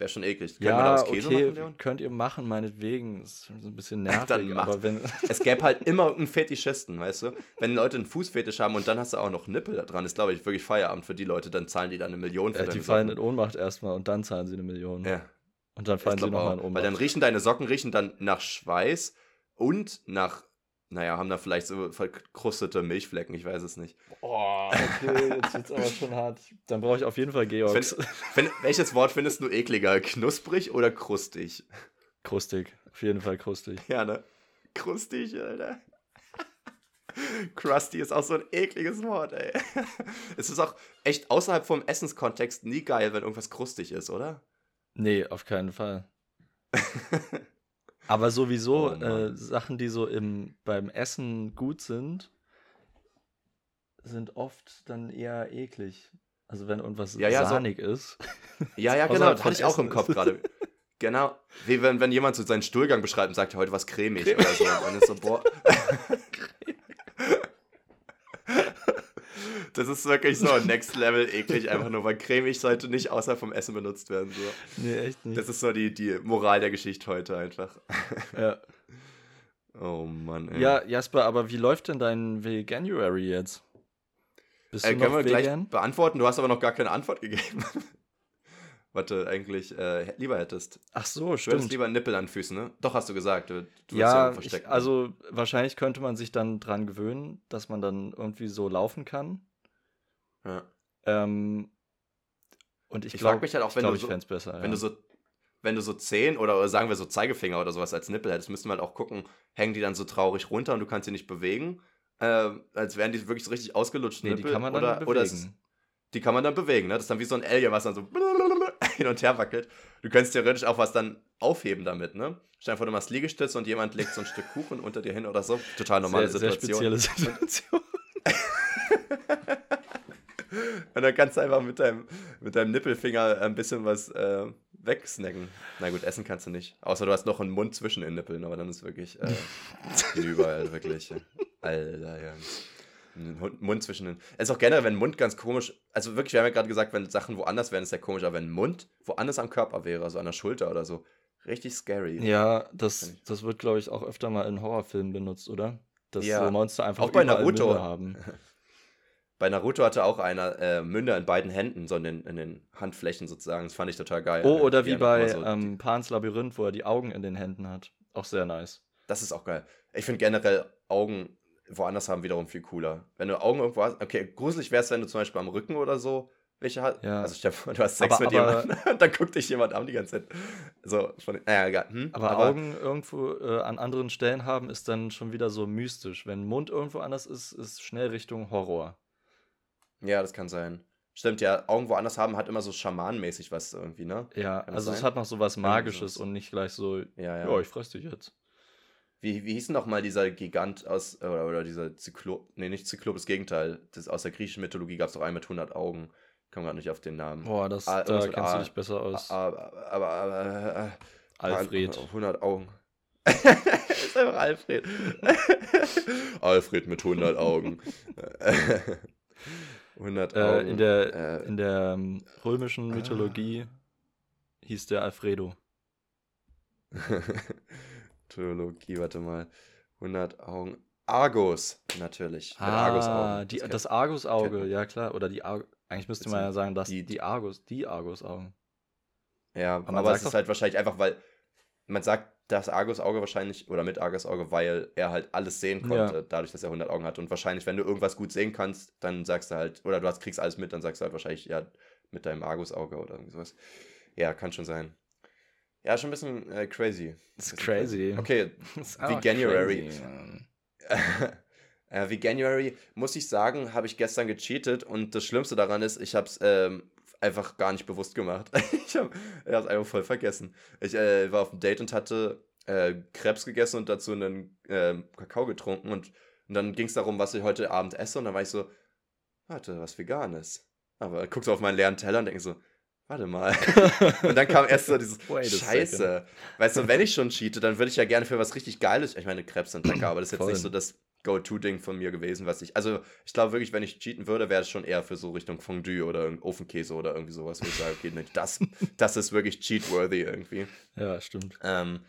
Wäre schon eklig. Können ja, okay, machen, könnt ihr machen, meinetwegen. Das ist ein bisschen nervig, aber wenn... es gäbe halt immer einen Fetischisten, weißt du? Wenn Leute einen Fußfetisch haben und dann hast du auch noch Nippel da dran, ist, glaube ich, wirklich Feierabend für die Leute. Dann zahlen die dann eine Million für ja, Die fallen Socken. in Ohnmacht erstmal und dann zahlen sie eine Million. Ja. Und dann fallen sie nochmal in Ohnmacht. Weil dann riechen deine Socken riechen dann nach Schweiß und nach naja, haben da vielleicht so verkrustete Milchflecken, ich weiß es nicht. Oh, okay, jetzt wird's aber schon hart. Dann brauche ich auf jeden Fall Georgs. Find, find, welches Wort findest du ekliger? Knusprig oder krustig? Krustig, auf jeden Fall krustig. Ja, ne? Krustig, Alter. Krusty ist auch so ein ekliges Wort, ey. Es ist auch echt außerhalb vom Essenskontext nie geil, wenn irgendwas krustig ist, oder? Nee, auf keinen Fall. Aber sowieso oh, äh, Sachen, die so im, beim Essen gut sind, sind oft dann eher eklig. Also wenn irgendwas ja, ja, sahnig so, ist. Ja, ja, genau, das hatte ich auch im Kopf gerade. Genau, wie wenn, wenn jemand so seinen Stuhlgang beschreibt und sagt, heute was cremig, cremig. oder so. Und dann ist so, boah. Das ist wirklich so next level eklig, einfach nur, weil cremig sollte nicht außer vom Essen benutzt werden. So. Nee, echt nicht. Das ist so die, die Moral der Geschichte heute einfach. Ja. Oh Mann, ey. Ja, Jasper, aber wie läuft denn dein Veganuary jetzt? Bist äh, du können wir vegan? gleich beantworten, du hast aber noch gar keine Antwort gegeben. was du eigentlich äh, lieber hättest. Ach so, stimmt. Du hättest lieber Nippel an Füßen, ne? Doch, hast du gesagt. Du, du ja, ja ich, also wahrscheinlich könnte man sich dann dran gewöhnen, dass man dann irgendwie so laufen kann. Ja. Ähm, und ich, ich glaube, mich halt auch, wenn glaub, du so, besser, wenn ja. du so wenn du so Zehen oder, oder, sagen wir so Zeigefinger oder sowas als Nippel hättest, müssten wir halt auch gucken, hängen die dann so traurig runter und du kannst sie nicht bewegen, äh, als wären die wirklich so richtig ausgelutscht nee, Nippel. Die kann man dann oder, bewegen. Oder es, die kann man dann bewegen, ne? Das ist dann wie so ein Alien, was dann so hin und her wackelt. Du könntest theoretisch auch was dann aufheben damit, ne? Stell dir vor, du machst Liegestütze und jemand legt so ein Stück Kuchen unter dir hin oder so. Total normale sehr, Situation. Sehr spezielle Situation. Und dann kannst du einfach mit deinem, mit deinem Nippelfinger ein bisschen was äh, wegsnacken. Na gut, essen kannst du nicht. Außer du hast noch einen Mund zwischen den Nippeln, aber dann ist wirklich äh, überall wirklich. Alter, ja. Ein Mund zwischen den. Es ist auch generell, wenn ein Mund ganz komisch. Also wirklich, wir haben ja gerade gesagt, wenn Sachen woanders wären, ist ja komisch, aber wenn ein Mund woanders am Körper wäre, also an der Schulter oder so, richtig scary. Ja, das, das wird, glaube ich, auch öfter mal in Horrorfilmen benutzt, oder? Dass ja. Monster einfach auch bei Naruto haben. Bei Naruto hatte auch einer äh, Münder in beiden Händen, so in den, in den, Handflächen sozusagen. Das fand ich total geil. Oh, oder wie bei so ähm, Pans Labyrinth, wo er die Augen in den Händen hat. Auch sehr nice. Das ist auch geil. Ich finde generell Augen woanders haben wiederum viel cooler. Wenn du Augen irgendwo hast, okay, gruselig wäre es, wenn du zum Beispiel am Rücken oder so welche hast. Ja. Also stell du hast Sex aber, mit jemandem und dann guckt dich jemand an die ganze Zeit. So, von, naja, egal. Hm? Aber, aber, Augen irgendwo äh, an anderen Stellen haben, ist dann schon wieder so mystisch. Wenn Mund irgendwo anders ist, ist schnell Richtung Horror. Ja, das kann sein. Stimmt, ja, Augen woanders haben hat immer so schamanmäßig was irgendwie, ne? Ja, also es hat noch so was Magisches und nicht gleich so, ja, ja. ja ich fress dich jetzt. Wie, wie hieß denn noch mal dieser Gigant aus, oder, oder dieser Zyklop, nee, nicht Zyklop, das Gegenteil. Das, aus der griechischen Mythologie gab es doch einen mit 100 Augen. Ich komme gerade nicht auf den Namen. Boah, das, A, da kennst A, du dich besser aus. Aber, aber, aber Alfred. 100 Augen. ist einfach Alfred. Alfred mit 100 Augen. 100 äh, Augen. in der, äh, in der ähm, römischen ah. Mythologie ah. hieß der Alfredo. Mythologie, warte mal. 100 Augen. Argus, natürlich. ah, Argus-Augen. Das, das Argus-Auge, ja klar. Oder die Ar Eigentlich müsste man ja sagen, dass die, die Argus, die Argus-Augen. Ja, aber, aber es ist halt wahrscheinlich einfach, weil man sagt das Argus-Auge wahrscheinlich, oder mit Argus-Auge, weil er halt alles sehen konnte, ja. dadurch, dass er 100 Augen hat. Und wahrscheinlich, wenn du irgendwas gut sehen kannst, dann sagst du halt, oder du hast, kriegst alles mit, dann sagst du halt wahrscheinlich, ja, mit deinem Argus-Auge oder irgendwie sowas. Ja, kann schon sein. Ja, schon ein bisschen äh, crazy. Das ist crazy. Okay, wie January. äh, wie January, muss ich sagen, habe ich gestern gecheatet und das Schlimmste daran ist, ich habe es ähm, einfach gar nicht bewusst gemacht. ich habe es einfach voll vergessen. Ich äh, war auf einem Date und hatte äh, Krebs gegessen und dazu einen äh, Kakao getrunken und, und dann ging es darum, was ich heute Abend esse und dann war ich so, warte, was Veganes. Aber guckst du auf meinen leeren Teller und denkst so, warte mal. und dann kam erst so dieses Scheiße. Weißt du, wenn ich schon cheate, dann würde ich ja gerne für was richtig Geiles. Ich meine, Krebs sind lecker, aber das ist jetzt nicht so das Go-To-Ding von mir gewesen, was ich. Also, ich glaube wirklich, wenn ich cheaten würde, wäre es schon eher für so Richtung Fondue oder Ofenkäse oder irgendwie sowas, wo ich sage, okay, nicht, das, das ist wirklich cheat-worthy irgendwie. Ja, stimmt. Ähm,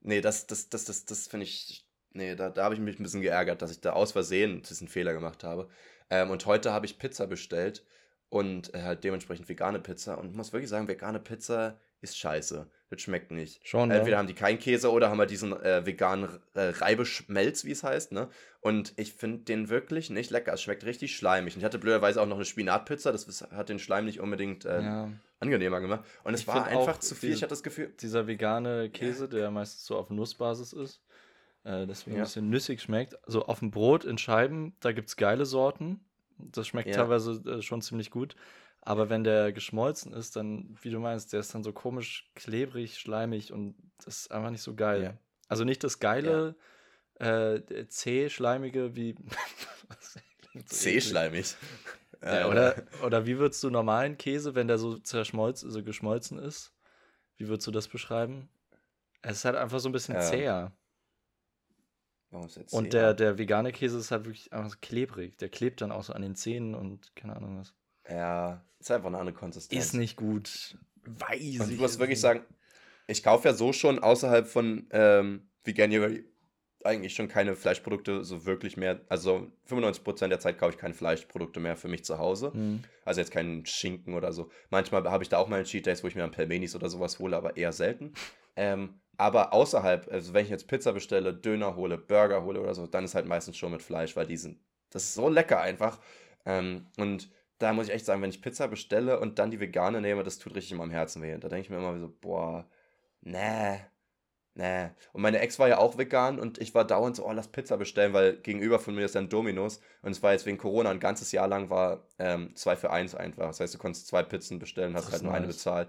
nee, das, das, das, das, das finde ich. Nee, da, da habe ich mich ein bisschen geärgert, dass ich da aus Versehen diesen Fehler gemacht habe. Ähm, und heute habe ich Pizza bestellt und äh, halt dementsprechend vegane Pizza. Und ich muss wirklich sagen, vegane Pizza ist scheiße. Das schmeckt nicht. Schon, Entweder ja. haben die keinen Käse oder haben halt diesen äh, veganen äh, Reibeschmelz, wie es heißt, ne? Und ich finde den wirklich nicht lecker. Es schmeckt richtig schleimig. Und ich hatte blöderweise auch noch eine Spinatpizza. Das hat den Schleim nicht unbedingt äh, ja. angenehmer gemacht. Und es ich war einfach zu viel. ich hatte das Gefühl. Dieser vegane Käse, der meistens so auf Nussbasis ist, äh, deswegen ja. ein bisschen nüssig schmeckt. So auf dem Brot in Scheiben, da gibt es geile Sorten. Das schmeckt teilweise äh, schon ziemlich gut. Aber wenn der geschmolzen ist, dann, wie du meinst, der ist dann so komisch klebrig, schleimig und das ist einfach nicht so geil. Ja. Also nicht das geile, ja. äh, zäh-schleimige wie. Zäh-schleimig. Ja, oder, oder wie würdest du normalen Käse, wenn der so zerschmolzen, so geschmolzen ist, wie würdest du das beschreiben? Es ist halt einfach so ein bisschen zäher. Und der, der vegane Käse ist halt wirklich einfach so klebrig. Der klebt dann auch so an den Zähnen und keine Ahnung was. Ja, ist einfach eine andere Konsistenz. Ist nicht gut. Weiß Und ich muss wirklich sagen, ich kaufe ja so schon außerhalb von ähm, Veganuary eigentlich schon keine Fleischprodukte so wirklich mehr. Also 95% der Zeit kaufe ich keine Fleischprodukte mehr für mich zu Hause. Mhm. Also jetzt keinen Schinken oder so. Manchmal habe ich da auch mal Cheat Days, wo ich mir ein Pelmenis oder sowas hole, aber eher selten. Ähm, aber außerhalb, also wenn ich jetzt Pizza bestelle, Döner hole, Burger hole oder so, dann ist halt meistens schon mit Fleisch, weil die sind, das ist so lecker einfach. Ähm, und da muss ich echt sagen, wenn ich Pizza bestelle und dann die vegane nehme, das tut richtig in meinem Herzen weh. Da denke ich mir immer so, boah, nee, nee. Und meine Ex war ja auch vegan und ich war dauernd so, oh, lass Pizza bestellen, weil gegenüber von mir ist dann Dominos und es war jetzt wegen Corona ein ganzes Jahr lang war ähm, zwei für eins einfach. Das heißt, du konntest zwei Pizzen bestellen, hast halt nur nice. eine bezahlt.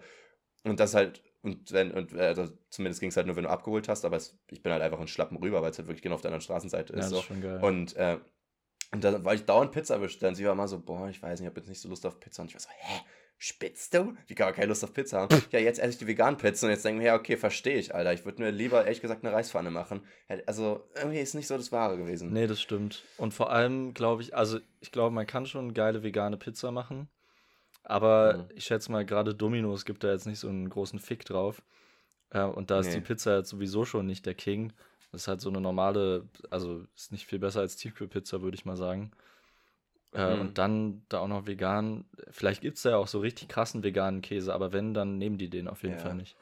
Und das halt, und wenn, und äh, also zumindest ging es halt nur, wenn du abgeholt hast, aber es, ich bin halt einfach in Schlappen rüber, weil es halt wirklich genau auf der anderen Straßenseite ist. Ja, das so. ist schon geil. Und äh, und dann war ich dauernd Pizza bestellen. Sie war immer so, boah, ich weiß nicht, ich habe jetzt nicht so Lust auf Pizza. Und ich war so, hä? Spitzt du? Wie kann man keine Lust auf Pizza haben? ja, jetzt esse ich die veganen Pizza und jetzt denke ich mir, ja, okay, verstehe ich, Alter. Ich würde mir lieber, ehrlich gesagt, eine Reispfanne machen. Also, irgendwie ist nicht so das Wahre gewesen. Nee, das stimmt. Und vor allem, glaube ich, also, ich glaube, man kann schon geile vegane Pizza machen. Aber mhm. ich schätze mal, gerade Domino's gibt da jetzt nicht so einen großen Fick drauf. Äh, und da ist nee. die Pizza jetzt sowieso schon nicht der King. Das ist halt so eine normale, also ist nicht viel besser als Tiefkühlpizza, würde ich mal sagen. Äh, mhm. Und dann da auch noch vegan. Vielleicht gibt es da ja auch so richtig krassen veganen Käse, aber wenn, dann nehmen die den auf jeden ja. Fall nicht.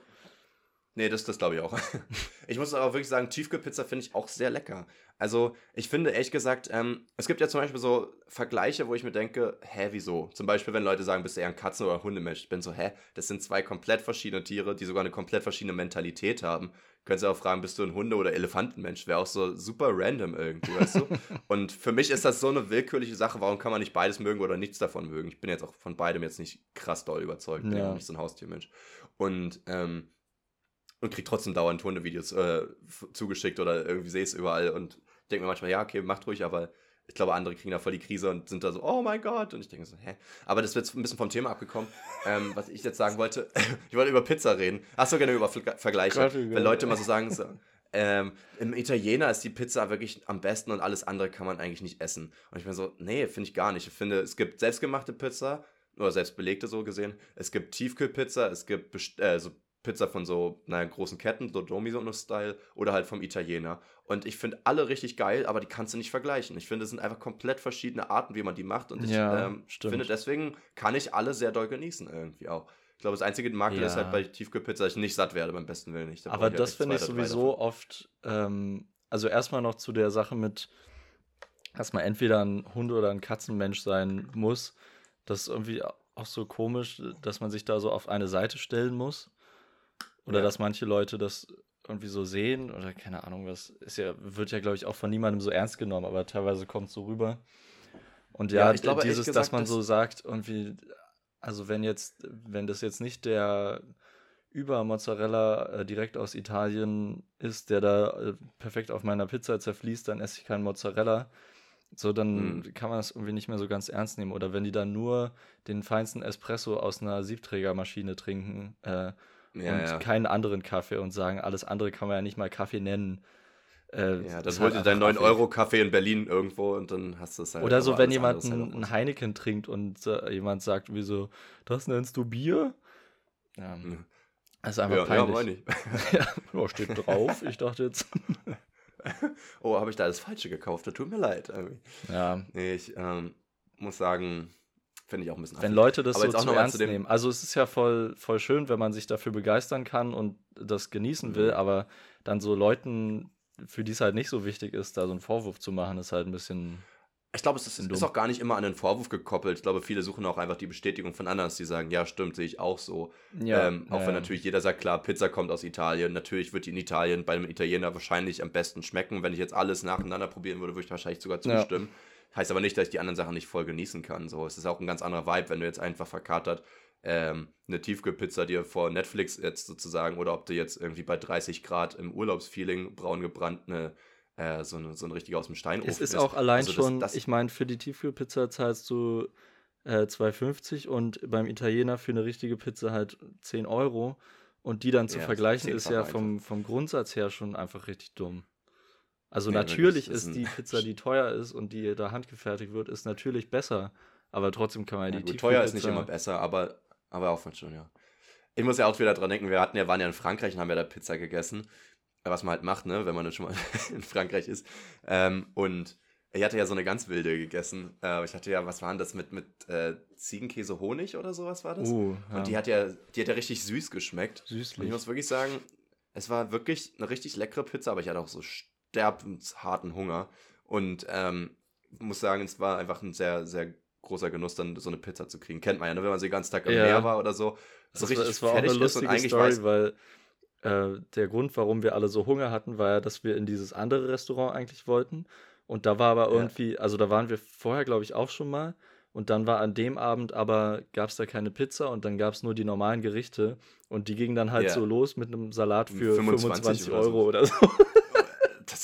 Nee, das, das glaube ich auch. ich muss aber wirklich sagen, Tiefkühlpizza finde ich auch sehr lecker. Also, ich finde ehrlich gesagt, ähm, es gibt ja zum Beispiel so Vergleiche, wo ich mir denke, hä, wieso? Zum Beispiel, wenn Leute sagen, bist du eher ein Katzen- oder Hundemensch. Ich bin so, hä, das sind zwei komplett verschiedene Tiere, die sogar eine komplett verschiedene Mentalität haben. Könntest du auch fragen, bist du ein Hunde- oder Elefantenmensch? Wäre auch so super random irgendwie, weißt du? Und für mich ist das so eine willkürliche Sache. Warum kann man nicht beides mögen oder nichts davon mögen? Ich bin jetzt auch von beidem jetzt nicht krass doll überzeugt. Bin ja. auch nicht so ein Haustiermensch. Und, ähm, und krieg trotzdem dauernd Hundevideos äh, zugeschickt oder irgendwie sehe es überall und denke mir manchmal, ja, okay, macht ruhig, aber ich glaube, andere kriegen da voll die Krise und sind da so, oh mein Gott. Und ich denke so, hä? Aber das wird ein bisschen vom Thema abgekommen. ähm, was ich jetzt sagen wollte, ich wollte über Pizza reden. Achso, gerne über Ver Vergleiche. Gott, Wenn Leute mal so sagen, so, ähm, im Italiener ist die Pizza wirklich am besten und alles andere kann man eigentlich nicht essen. Und ich bin so, nee, finde ich gar nicht. Ich finde, es gibt selbstgemachte Pizza, oder selbstbelegte so gesehen. Es gibt Tiefkühlpizza, es gibt äh, so Pizza von so naja, großen Ketten, so Domisono-Style oder halt vom Italiener. Und ich finde alle richtig geil, aber die kannst du nicht vergleichen. Ich finde, es sind einfach komplett verschiedene Arten, wie man die macht. Und ich ja, ähm, finde, deswegen kann ich alle sehr doll genießen irgendwie auch. Ich glaube, das einzige Makel ja. ist halt bei Tiefkühlpizza, dass ich nicht satt werde, beim besten Willen nicht. Da aber halt das finde ich sowieso oft, ähm, also erstmal noch zu der Sache mit, dass man entweder ein Hund oder ein Katzenmensch sein muss. Das ist irgendwie auch so komisch, dass man sich da so auf eine Seite stellen muss. Oder ja. dass manche Leute das irgendwie so sehen oder keine Ahnung, was ist ja, wird ja, glaube ich, auch von niemandem so ernst genommen, aber teilweise kommt es so rüber. Und ja, ja ich glaube, dieses, gesagt, dass man so sagt, irgendwie, also wenn jetzt, wenn das jetzt nicht der über-Mozzarella äh, direkt aus Italien ist, der da äh, perfekt auf meiner Pizza zerfließt, dann esse ich keinen Mozzarella. So, dann mhm. kann man das irgendwie nicht mehr so ganz ernst nehmen. Oder wenn die dann nur den feinsten Espresso aus einer Siebträgermaschine trinken äh, ja, und ja. keinen anderen Kaffee und sagen, alles andere kann man ja nicht mal Kaffee nennen. Äh, ja, dann holt halt dir deinen 9-Euro-Kaffee in Berlin irgendwo und dann hast du es halt. Oder so, wenn jemand ein, ein, Heineken trinkt und äh, jemand sagt, wieso, das nennst du Bier? Ja. Mhm. Das ist einfach ja, peinlich. Ja, meine ich. ja, steht drauf. Ich dachte jetzt. oh, habe ich da das Falsche gekauft? Das tut mir leid. Ja. Nee, ich ähm, muss sagen, finde ich auch ein bisschen Wenn Leute das Aber so zu ernst zu nehmen. Also es ist ja voll, voll schön, wenn man sich dafür begeistern kann und das genießen mhm. will, aber dann so Leuten, für die es halt nicht so wichtig ist, da so einen Vorwurf zu machen, ist halt ein bisschen ich glaube, es ist, ist, auch gar nicht immer an den Vorwurf gekoppelt. Ich glaube, viele suchen auch einfach die Bestätigung von anderen, die sagen, ja, stimmt, sehe ich auch so. Ja, ähm, auch ja, wenn natürlich jeder sagt, klar, Pizza kommt aus Italien. Natürlich wird die in Italien bei einem Italiener wahrscheinlich am besten schmecken. Wenn ich jetzt alles nacheinander probieren würde, würde ich wahrscheinlich sogar zustimmen. Ja. Heißt aber nicht, dass ich die anderen Sachen nicht voll genießen kann. So, es ist auch ein ganz anderer Vibe, wenn du jetzt einfach verkatert ähm, eine Tiefkühlpizza dir vor Netflix jetzt sozusagen oder ob du jetzt irgendwie bei 30 Grad im Urlaubsfeeling braun gebrannt eine äh, so, ein, so ein richtig aus dem Steinofen Es ist auch allein also schon, das, ich meine, für die Tiefkühlpizza zahlst du äh, 2,50 und beim Italiener für eine richtige Pizza halt 10 Euro. Und die dann zu ja, vergleichen, ist ja vom, vom Grundsatz her schon einfach richtig dumm. Also ja, natürlich ist, die Pizza, die teuer ist und die da handgefertigt wird, ist natürlich besser. Aber trotzdem kann man ja, die gut, Teuer ist nicht immer besser, aber, aber auch schon, ja. Ich muss ja auch wieder dran denken, wir hatten ja, waren ja in Frankreich und haben ja da Pizza gegessen was man halt macht, ne, wenn man schon mal in Frankreich ist. Ähm, und ich hatte ja so eine ganz wilde gegessen. Äh, ich hatte ja, was waren das mit, mit äh, Ziegenkäse Honig oder sowas war das? Uh, ja. Und die hat ja, die hat ja richtig süß geschmeckt. Süßlich. Und ich muss wirklich sagen, es war wirklich eine richtig leckere Pizza, aber ich hatte auch so sterbensharten Hunger. Und ähm, muss sagen, es war einfach ein sehr, sehr großer Genuss, dann so eine Pizza zu kriegen. Kennt man ja, ne? wenn man sie den ganzen Tag im ja. Meer war oder so. So richtig war, es war auch eine lustige Story, weiß, weil äh, der Grund, warum wir alle so Hunger hatten, war ja, dass wir in dieses andere Restaurant eigentlich wollten. Und da war aber irgendwie, ja. also da waren wir vorher, glaube ich, auch schon mal. Und dann war an dem Abend aber, gab es da keine Pizza und dann gab es nur die normalen Gerichte. Und die gingen dann halt ja. so los mit einem Salat für 25, 25 Euro oder so. das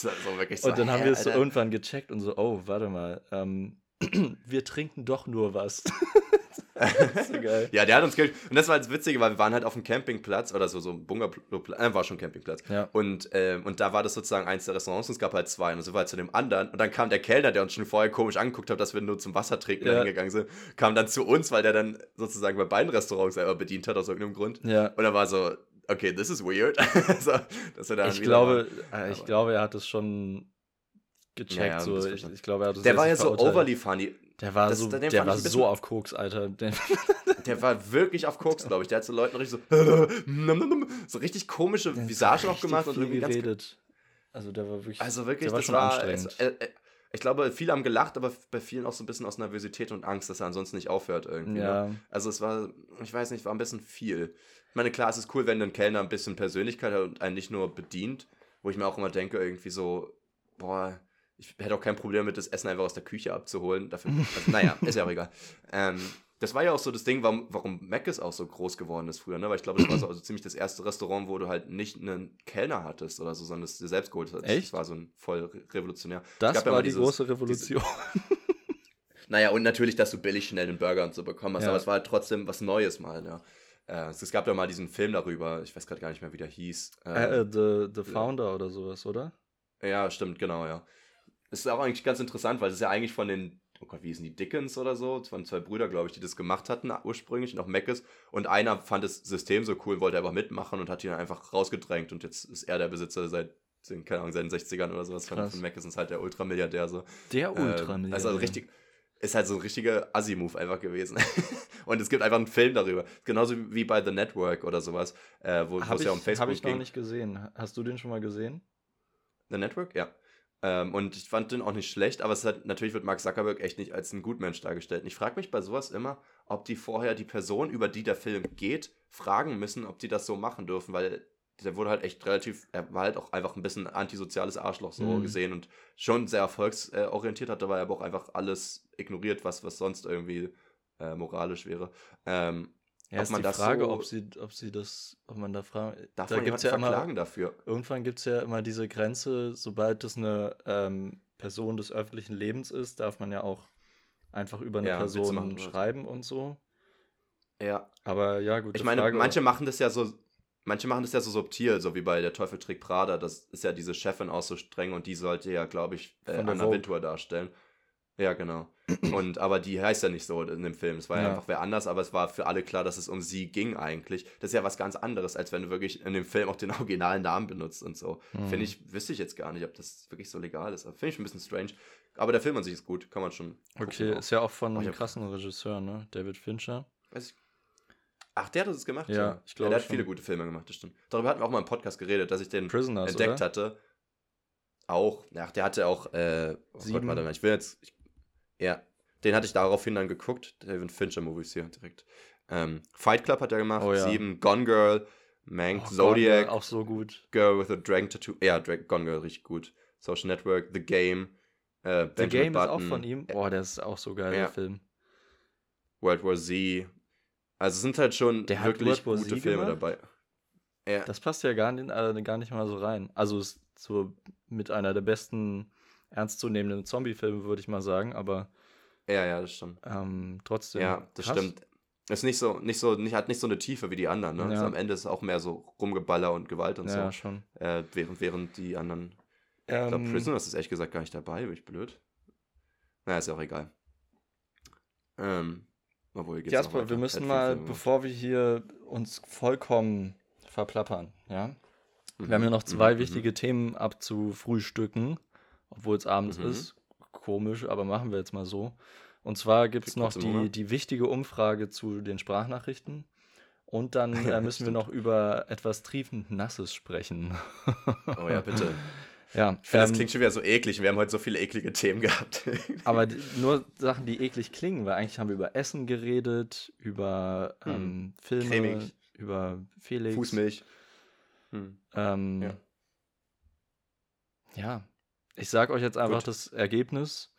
ist also wirklich so. Und dann haben wir es so irgendwann gecheckt und so, oh, warte mal, ähm, wir trinken doch nur was. so geil. ja, der hat uns Und das war das Witzige, weil wir waren halt auf dem Campingplatz oder so, so ein Bungalow, äh, war schon Campingplatz. Ja. Und, ähm, und da war das sozusagen eins der Restaurants und es gab halt zwei. Und so war halt zu dem anderen. Und dann kam der Kellner, der uns schon vorher komisch angeguckt hat, dass wir nur zum Wassertrinken ja. hingegangen sind, kam dann zu uns, weil der dann sozusagen bei beiden Restaurants selber bedient hat, aus irgendeinem Grund. Ja. Und er war so, okay, this is weird. so, dass er dann ich glaube, äh, ich glaube, er hat es schon gecheckt. Ja, so. ich, ich, glaube, er hat es Der war ja so overly funny. Der war das, so, der, war so auf Koks, Alter. Der, der war wirklich auf Koks, glaube ich. Der hat so Leuten richtig so, so richtig komische Visage noch gemacht und irgendwie geredet. Also der war wirklich, also wirklich war schon war, anstrengend. Also, äh, ich glaube, viele haben gelacht, aber bei vielen auch so ein bisschen aus Nervosität und Angst, dass er ansonsten nicht aufhört irgendwie. Ne? Ja. Ne? Also es war, ich weiß nicht, war ein bisschen viel. Ich meine, klar, es ist cool, wenn ein Kellner ein bisschen Persönlichkeit hat und einen nicht nur bedient, wo ich mir auch immer denke, irgendwie so, boah, ich hätte auch kein Problem mit, das Essen einfach aus der Küche abzuholen. Dafür, also, naja, ist ja auch egal. Ähm, das war ja auch so das Ding, warum, warum Mc's auch so groß geworden ist früher, ne? Weil ich glaube, das war so also ziemlich das erste Restaurant, wo du halt nicht einen Kellner hattest oder so, sondern es dir selbst geholt hast. Echt? Das war so ein voll revolutionär. Das war ja die dieses, große Revolution. Diese, naja, und natürlich, dass du billig schnell einen Burger und so bekommen hast, ja. aber es war halt trotzdem was Neues mal, ja. Äh, es gab ja mal diesen Film darüber, ich weiß gerade gar nicht mehr, wie der hieß. Äh, äh, the, the Founder oder sowas, oder? Ja, stimmt, genau, ja. Es ist auch eigentlich ganz interessant, weil es ist ja eigentlich von den, oh Gott, wie hießen die, Dickens oder so, von zwei Brüder, glaube ich, die das gemacht hatten ursprünglich, noch Meckes. Und einer fand das System so cool, wollte einfach mitmachen und hat ihn einfach rausgedrängt und jetzt ist er der Besitzer seit keine Ahnung, seit den 60ern oder sowas von, von Mac ist halt der Ultramilliardär so. Der ähm, Ultramilliardär. also richtig, ist halt so ein richtiger Assi-Move einfach gewesen. und es gibt einfach einen Film darüber. Genauso wie bei The Network oder sowas, äh, wo es ja um Facebook Habe ich noch nicht gesehen. Hast du den schon mal gesehen? The Network? Ja. Ähm, und ich fand den auch nicht schlecht, aber es hat, natürlich wird Mark Zuckerberg echt nicht als ein Gutmensch dargestellt. Und ich frage mich bei sowas immer, ob die vorher die Person, über die der Film geht, fragen müssen, ob die das so machen dürfen, weil der wurde halt echt relativ, er war halt auch einfach ein bisschen antisoziales Arschloch so mhm. gesehen und schon sehr erfolgsorientiert hat, dabei aber auch einfach alles ignoriert, was, was sonst irgendwie äh, moralisch wäre. Ähm, ja, ist die Frage, so, ob sie, ob sie das, ob man da fragt. Darf da man gibt's ja immer, dafür? Irgendwann gibt es ja immer diese Grenze, sobald das eine ähm, Person des öffentlichen Lebens ist, darf man ja auch einfach über eine ja, Person schreiben und so. Ja. Aber ja, gut. Ich meine, Frage, manche machen das ja so Manche machen das ja so subtil, so wie bei Der Teufel trägt Prada. Das ist ja diese Chefin auch so streng und die sollte ja, glaube ich, äh, Anna Wintour darstellen. Ja, genau. Und aber die heißt ja nicht so in dem Film. Es war ja, ja einfach wer anders, aber es war für alle klar, dass es um sie ging eigentlich. Das ist ja was ganz anderes, als wenn du wirklich in dem Film auch den originalen Namen benutzt und so. Mhm. Finde ich, wüsste ich jetzt gar nicht, ob das wirklich so legal ist. Finde ich ein bisschen strange. Aber der Film an sich ist gut, kann man schon. Okay, ist ja auch von einem krassen Regisseur, ne? David Fincher. Weiß ich Ach, der hat das gemacht? Ja, ich glaube. Ja, der hat viele gute Filme gemacht, das stimmt. Darüber hatten wir auch mal im Podcast geredet, dass ich den Prisoners, entdeckt oder? hatte. Auch. Ach, der hatte auch. Äh, oh Sieben. Gott, warte mal, ich will jetzt. Ich, ja, den hatte ich daraufhin dann geguckt. David Fincher Movies hier direkt. Ähm, Fight Club hat er gemacht. Oh, ja. Sieben. Gone Girl. Mank. Oh, Zodiac. Girl, auch so gut. Girl with a Dragon Tattoo. Ja, Dra Gone Girl, richtig gut. Social Network. The Game. Äh, The Game Button. ist auch von ihm. Boah, der ist auch so geil, ja. der Film. World War Z. Also es sind halt schon der wirklich gute Filme gemacht? dabei. Ja. Das passt ja gar nicht, äh, gar nicht mal so rein. Also es ist so mit einer der besten ernstzunehmenden Zombie-Filme, würde ich mal sagen, aber ja, ja, das stimmt. Ähm, trotzdem. Ja, das krass. stimmt. Ist nicht so, nicht so, nicht, hat nicht so eine Tiefe wie die anderen, ne? Ja. Also am Ende ist es auch mehr so Rumgeballer und Gewalt und ja, so. Ja, schon. Äh, während, während die anderen. Ähm, ich glaube, Prisoners ist ehrlich gesagt gar nicht dabei, bin ich blöd. Naja, ist ja auch egal. Ähm, obwohl, Jasper, wir müssen mal, bevor wir hier uns vollkommen verplappern, ja. Mhm. Wir haben ja noch zwei mhm. wichtige mhm. Themen abzufrühstücken, obwohl es abends mhm. ist. Komisch, aber machen wir jetzt mal so. Und zwar gibt es noch die, die wichtige Umfrage zu den Sprachnachrichten. Und dann äh, müssen wir noch über etwas triefend Nasses sprechen. oh ja, bitte. Ja, ich finde, ähm, das klingt schon wieder so eklig. Wir haben heute so viele eklige Themen gehabt. aber nur Sachen, die eklig klingen, weil eigentlich haben wir über Essen geredet, über hm. ähm, Filme, Cremig. über Felix. Fußmilch. Hm. Ähm, ja. ja. ich sage euch jetzt einfach Gut. das Ergebnis.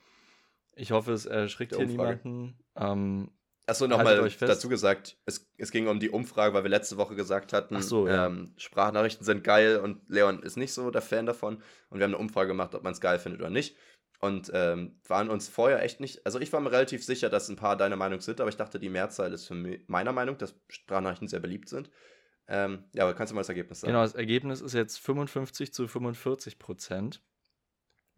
Ich hoffe, es erschrickt hier niemanden. Ähm, Achso, nochmal dazu gesagt, es, es ging um die Umfrage, weil wir letzte Woche gesagt hatten, so, ja. ähm, Sprachnachrichten sind geil und Leon ist nicht so der Fan davon. Und wir haben eine Umfrage gemacht, ob man es geil findet oder nicht. Und ähm, waren uns vorher echt nicht, also ich war mir relativ sicher, dass ein paar deiner Meinung sind, aber ich dachte, die Mehrzahl ist für mich, meiner Meinung, dass Sprachnachrichten sehr beliebt sind. Ähm, ja, aber kannst du mal das Ergebnis sagen? Genau, das Ergebnis ist jetzt 55 zu 45 Prozent.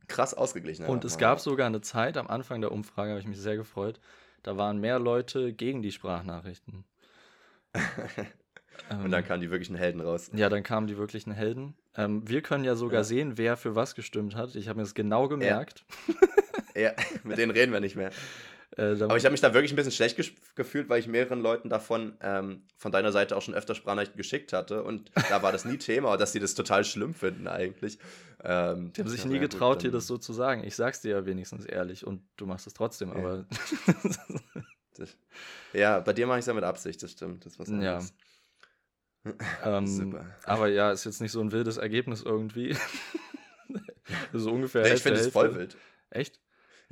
Krass ausgeglichen. Und es gab sogar eine Zeit am Anfang der Umfrage, habe ich mich sehr gefreut, da waren mehr Leute gegen die Sprachnachrichten. Und dann ähm, kamen die wirklichen Helden raus. Ja, dann kamen die wirklichen Helden. Ähm, wir können ja sogar ja. sehen, wer für was gestimmt hat. Ich habe mir das genau gemerkt. Ja, ja mit denen reden wir nicht mehr. Äh, Aber ich habe mich da wirklich ein bisschen schlecht ge gefühlt, weil ich mehreren Leuten davon ähm, von deiner Seite auch schon öfter Sprachnachrichten geschickt hatte und da war das nie Thema, dass sie das total schlimm finden eigentlich. Ähm, die haben sich nie getraut, gut, dir das so zu sagen. Ich sag's dir ja wenigstens ehrlich und du machst es trotzdem, ja. aber. das, ja, bei dir mache ich es ja mit Absicht, das stimmt. Das was ja. ähm, aber ja, ist jetzt nicht so ein wildes Ergebnis irgendwie. so ungefähr. Nee, ich finde es voll wild. Echt?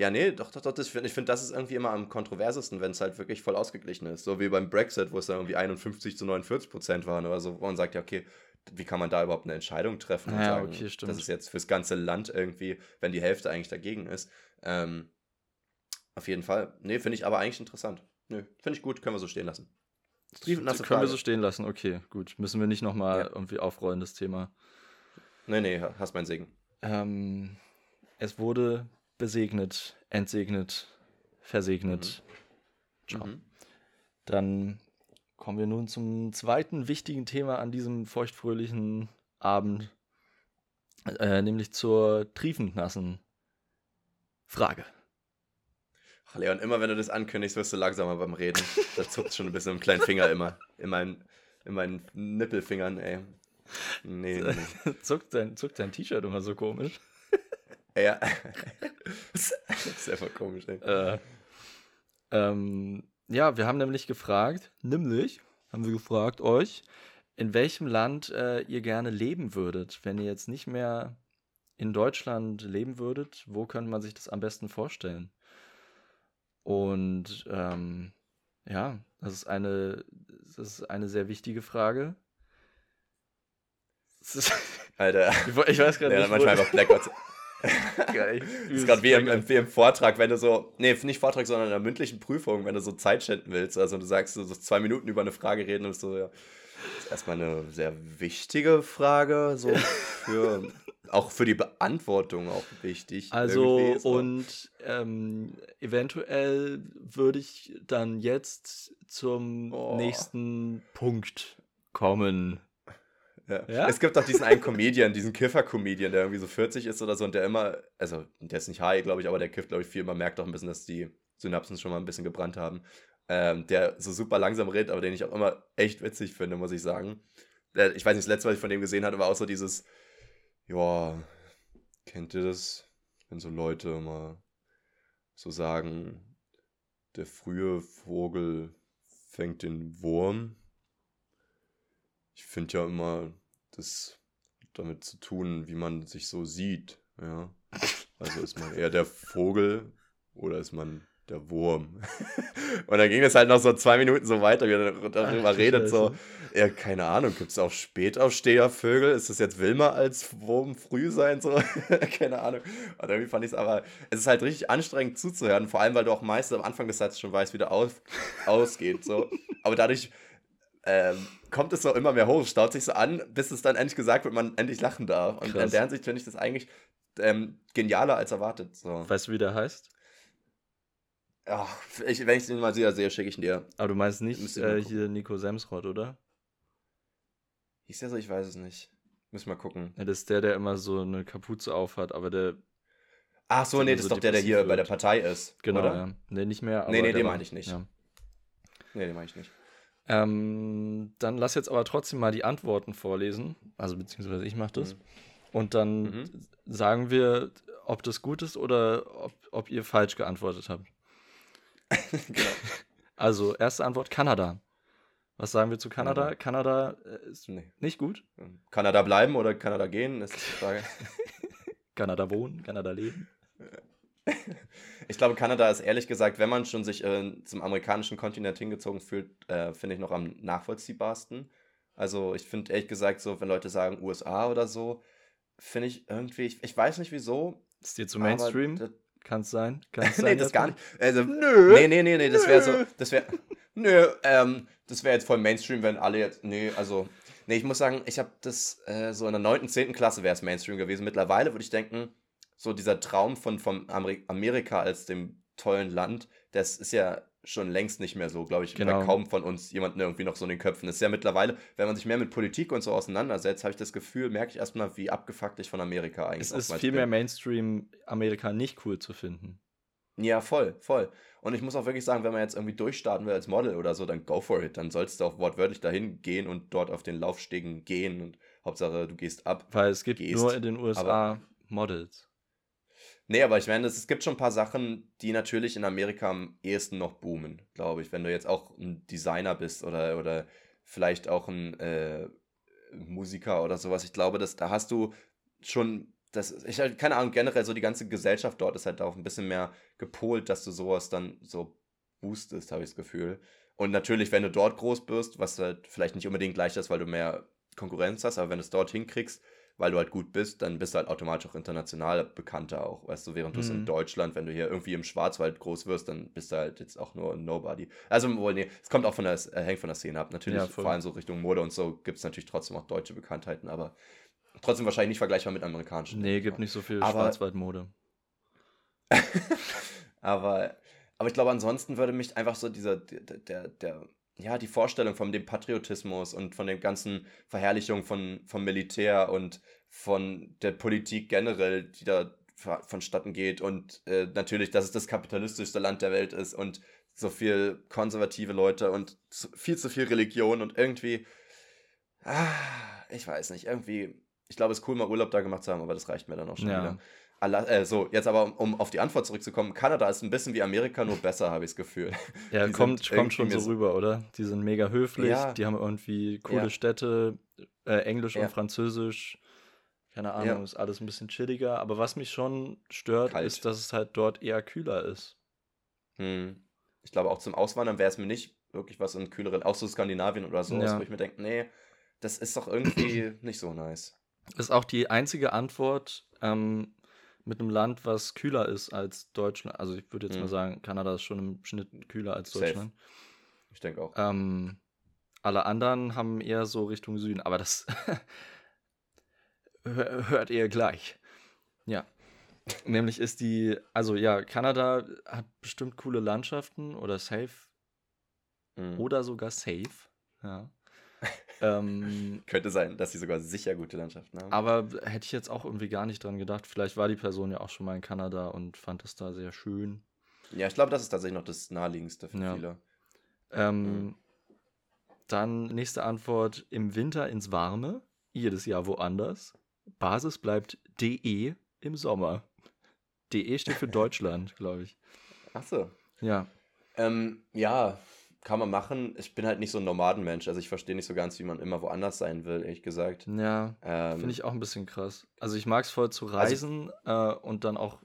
Ja, nee, doch, doch, doch. Das, ich finde, das ist irgendwie immer am kontroversesten, wenn es halt wirklich voll ausgeglichen ist. So wie beim Brexit, wo es dann irgendwie 51 zu 49 Prozent waren oder so, wo man sagt, ja, okay, wie kann man da überhaupt eine Entscheidung treffen? Ja, sagen, okay, stimmt. Das ist jetzt fürs ganze Land irgendwie, wenn die Hälfte eigentlich dagegen ist. Ähm, auf jeden Fall. Nee, finde ich aber eigentlich interessant. Nö, finde ich gut, können wir so stehen lassen. Triefend können wir so stehen lassen, okay, gut. Müssen wir nicht nochmal ja. irgendwie aufrollen, das Thema. Nee, nee, hast meinen Segen. Ähm, es wurde besegnet, entsegnet, versegnet. Mhm. Ciao. Mhm. Dann kommen wir nun zum zweiten wichtigen Thema an diesem feuchtfröhlichen Abend, äh, nämlich zur triefend nassen Frage. Ach, Leon, immer wenn du das ankündigst, wirst du langsamer beim Reden. da zuckt schon ein bisschen im kleinen Finger immer. In meinen, in meinen Nippelfingern, ey. Nee, nee. zuckt dein, zuckt dein T-Shirt immer so komisch. Ja. das ist einfach komisch, ey. Äh, ähm, ja, wir haben nämlich gefragt, nämlich haben wir gefragt euch, in welchem Land äh, ihr gerne leben würdet, wenn ihr jetzt nicht mehr in Deutschland leben würdet, wo könnte man sich das am besten vorstellen? Und ähm, ja, das ist eine, das ist eine sehr wichtige Frage. Alter. Ich, weiß gerade ja, nicht. Manchmal einfach Blackouts. Geil. das ist gerade wie im, wie im Vortrag, wenn du so, nee, nicht Vortrag, sondern in der mündlichen Prüfung, wenn du so Zeit schänden willst. Also du sagst so, so zwei Minuten über eine Frage reden und so, ja. Das ist erstmal eine sehr wichtige Frage, so für auch für die Beantwortung auch wichtig. Also so. und ähm, eventuell würde ich dann jetzt zum oh. nächsten Punkt kommen. Ja. ja. Es gibt auch diesen einen Comedian, diesen Kiffer-Comedian, der irgendwie so 40 ist oder so und der immer, also der ist nicht high, glaube ich, aber der kifft, glaube ich, viel. Man merkt auch ein bisschen, dass die Synapsen schon mal ein bisschen gebrannt haben. Ähm, der so super langsam redet, aber den ich auch immer echt witzig finde, muss ich sagen. Ich weiß nicht, das letzte, was ich von dem gesehen hatte, war auch so dieses, ja, kennt ihr das, wenn so Leute immer so sagen, der frühe Vogel fängt den Wurm? Ich finde ja immer, hat damit zu tun, wie man sich so sieht. Ja. Also ist man eher der Vogel oder ist man der Wurm. und dann ging es halt noch so zwei Minuten so weiter, wie er darüber Ach, redet, so, ja, keine Ahnung, gibt es auch Spätaufstehervögel? Ist das jetzt Wilma als Wurm früh sein? So? keine Ahnung. Und irgendwie fand ich es aber, es ist halt richtig anstrengend zuzuhören, vor allem, weil du auch meistens am Anfang des Satzes schon weißt, wie der aus, ausgeht. So. Aber dadurch ähm, kommt es so immer mehr hoch, staut sich so an, bis es dann endlich gesagt wird, man endlich lachen darf. Und Krass. in der Hinsicht finde ich das eigentlich ähm, genialer als erwartet. So. Weißt du, wie der heißt? Ach, ich, wenn ich den mal sehe, sehe schicke ich ihn dir. Aber du meinst nicht äh, hier Nico Semsrott, oder? Hieß der so? Ich weiß es nicht. Müssen wir mal gucken. Ja, das ist der, der immer so eine Kapuze aufhat, aber der. Ach so, nee, das ist doch der, der hier wird. bei der Partei ist. Genau, oder? ja. Nee, nicht mehr. nee, nee, den meine ich nicht. Ja. Nee, den meine ich nicht. Ähm, dann lass jetzt aber trotzdem mal die Antworten vorlesen. Also, beziehungsweise ich mache das. Mhm. Und dann mhm. sagen wir, ob das gut ist oder ob, ob ihr falsch geantwortet habt. genau. Also, erste Antwort: Kanada. Was sagen wir zu Kanada? Kanada, Kanada äh, ist nee. nicht gut. Kanada bleiben oder Kanada gehen, ist die Frage. Kanada wohnen, Kanada leben. Ich glaube, Kanada ist ehrlich gesagt, wenn man schon sich äh, zum amerikanischen Kontinent hingezogen fühlt, äh, finde ich noch am nachvollziehbarsten. Also ich finde ehrlich gesagt, so wenn Leute sagen USA oder so, finde ich irgendwie, ich, ich, weiß nicht wieso. Ist dir zu Mainstream? Kann es sein? Kann's sein? nee, das gar nicht. Also, nö. Nee, nee, nee, nee, das wäre so, das wäre, nö, ähm, das wäre jetzt voll Mainstream, wenn alle jetzt, nee, also, nee, ich muss sagen, ich habe das, äh, so in der 9., 10. Klasse wäre es Mainstream gewesen. Mittlerweile würde ich denken, so dieser Traum von, von Amerika als dem tollen Land, das ist ja schon längst nicht mehr so, glaube ich, genau. bei kaum von uns jemanden irgendwie noch so in den Köpfen. Das ist ja mittlerweile, wenn man sich mehr mit Politik und so auseinandersetzt, habe ich das Gefühl, merke ich erstmal, wie abgefuckt ich von Amerika eigentlich Es ist viel mehr Mainstream, Amerika nicht cool zu finden. Ja, voll, voll. Und ich muss auch wirklich sagen, wenn man jetzt irgendwie durchstarten will als Model oder so, dann go for it. Dann sollst du auch wortwörtlich dahin gehen und dort auf den Laufstegen gehen und Hauptsache du gehst ab. Weil es gibt gehst. nur in den USA Models. Nee, aber ich meine, es gibt schon ein paar Sachen, die natürlich in Amerika am ehesten noch boomen, glaube ich. Wenn du jetzt auch ein Designer bist oder, oder vielleicht auch ein äh, Musiker oder sowas. Ich glaube, dass da hast du schon das, ich halt, keine Ahnung, generell so die ganze Gesellschaft dort ist halt auch ein bisschen mehr gepolt, dass du sowas dann so boostest, habe ich das Gefühl. Und natürlich, wenn du dort groß bist, was halt vielleicht nicht unbedingt leicht ist, weil du mehr Konkurrenz hast, aber wenn du es dort hinkriegst, weil du halt gut bist, dann bist du halt automatisch auch international bekannter auch, weißt du, während mhm. du es in Deutschland, wenn du hier irgendwie im Schwarzwald groß wirst, dann bist du halt jetzt auch nur ein Nobody. Also, wohl, nee, es kommt auch von der, äh, hängt von der Szene ab. Natürlich, ja, vor allem so Richtung Mode und so gibt es natürlich trotzdem auch deutsche Bekanntheiten, aber trotzdem wahrscheinlich nicht vergleichbar mit amerikanischen. Nee, gibt nicht so viel Schwarzwaldmode. aber, aber ich glaube, ansonsten würde mich einfach so dieser, der, der, der ja, die Vorstellung von dem Patriotismus und von den ganzen Verherrlichungen von, vom Militär und von der Politik generell, die da vonstatten geht und äh, natürlich, dass es das kapitalistischste Land der Welt ist und so viel konservative Leute und zu, viel zu viel Religion und irgendwie, ah, ich weiß nicht, irgendwie, ich glaube, es ist cool, mal Urlaub da gemacht zu haben, aber das reicht mir dann auch schon ja. wieder. Äh, so, jetzt aber, um auf die Antwort zurückzukommen, Kanada ist ein bisschen wie Amerika, nur besser, habe ich das Gefühl. Ja, die kommt, kommt schon so rüber, oder? Die sind mega höflich, ja. die haben irgendwie coole ja. Städte, äh, Englisch ja. und Französisch. Keine Ahnung, ist alles ein bisschen chilliger. Aber was mich schon stört, Kalt. ist, dass es halt dort eher kühler ist. Hm. Ich glaube, auch zum Auswandern wäre es mir nicht wirklich was in kühleren, auch so Skandinavien oder so, wo ich mir denke, nee, das ist doch irgendwie nicht so nice. Ist auch die einzige Antwort, ähm, mit einem Land, was kühler ist als Deutschland. Also ich würde jetzt mhm. mal sagen, Kanada ist schon im Schnitt kühler als Deutschland. Safe. Ich denke auch. Ähm, alle anderen haben eher so Richtung Süden, aber das hört ihr gleich. Ja. Nämlich ist die, also ja, Kanada hat bestimmt coole Landschaften oder safe. Mhm. Oder sogar safe. Ja. Ähm, Könnte sein, dass sie sogar sicher gute Landschaften haben. Aber hätte ich jetzt auch irgendwie gar nicht dran gedacht. Vielleicht war die Person ja auch schon mal in Kanada und fand es da sehr schön. Ja, ich glaube, das ist tatsächlich noch das naheliegendste für ja. viele. Ähm, mhm. Dann nächste Antwort: Im Winter ins Warme, jedes Jahr woanders. Basis bleibt DE im Sommer. DE steht für Deutschland, glaube ich. Ach so. Ja. Ähm, ja, kann man machen. Ich bin halt nicht so ein Nomadenmensch. Also ich verstehe nicht so ganz, wie man immer woanders sein will, ehrlich gesagt. Ja, ähm, finde ich auch ein bisschen krass. Also ich mag es voll zu also reisen also, äh, und dann auch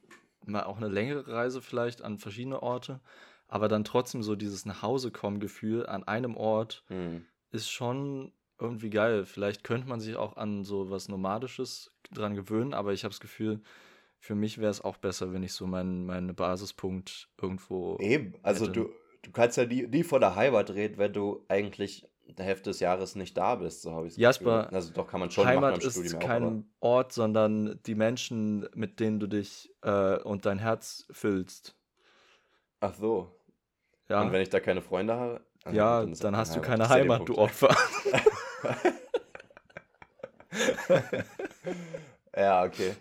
mal auch eine längere Reise vielleicht an verschiedene Orte. Aber dann trotzdem so dieses Nachhausekommen-Gefühl an einem Ort hm. ist schon irgendwie geil. Vielleicht könnte man sich auch an so was Nomadisches dran gewöhnen, aber ich habe das Gefühl, für mich wäre es auch besser, wenn ich so meinen mein Basispunkt irgendwo. Eben, also hätte. du du kannst ja nie, nie von der Heimat reden, wenn du eigentlich der Hälfte des Jahres nicht da bist, so habe ich es Jasper, Also doch kann man schon Heimat machen ist Studium kein auch, Ort, sondern die Menschen, mit denen du dich äh, und dein Herz füllst. Ach so. Ja. Und wenn ich da keine Freunde habe? Also ja, dann, dann hast du keine Heimat, du Opfer. ja, okay.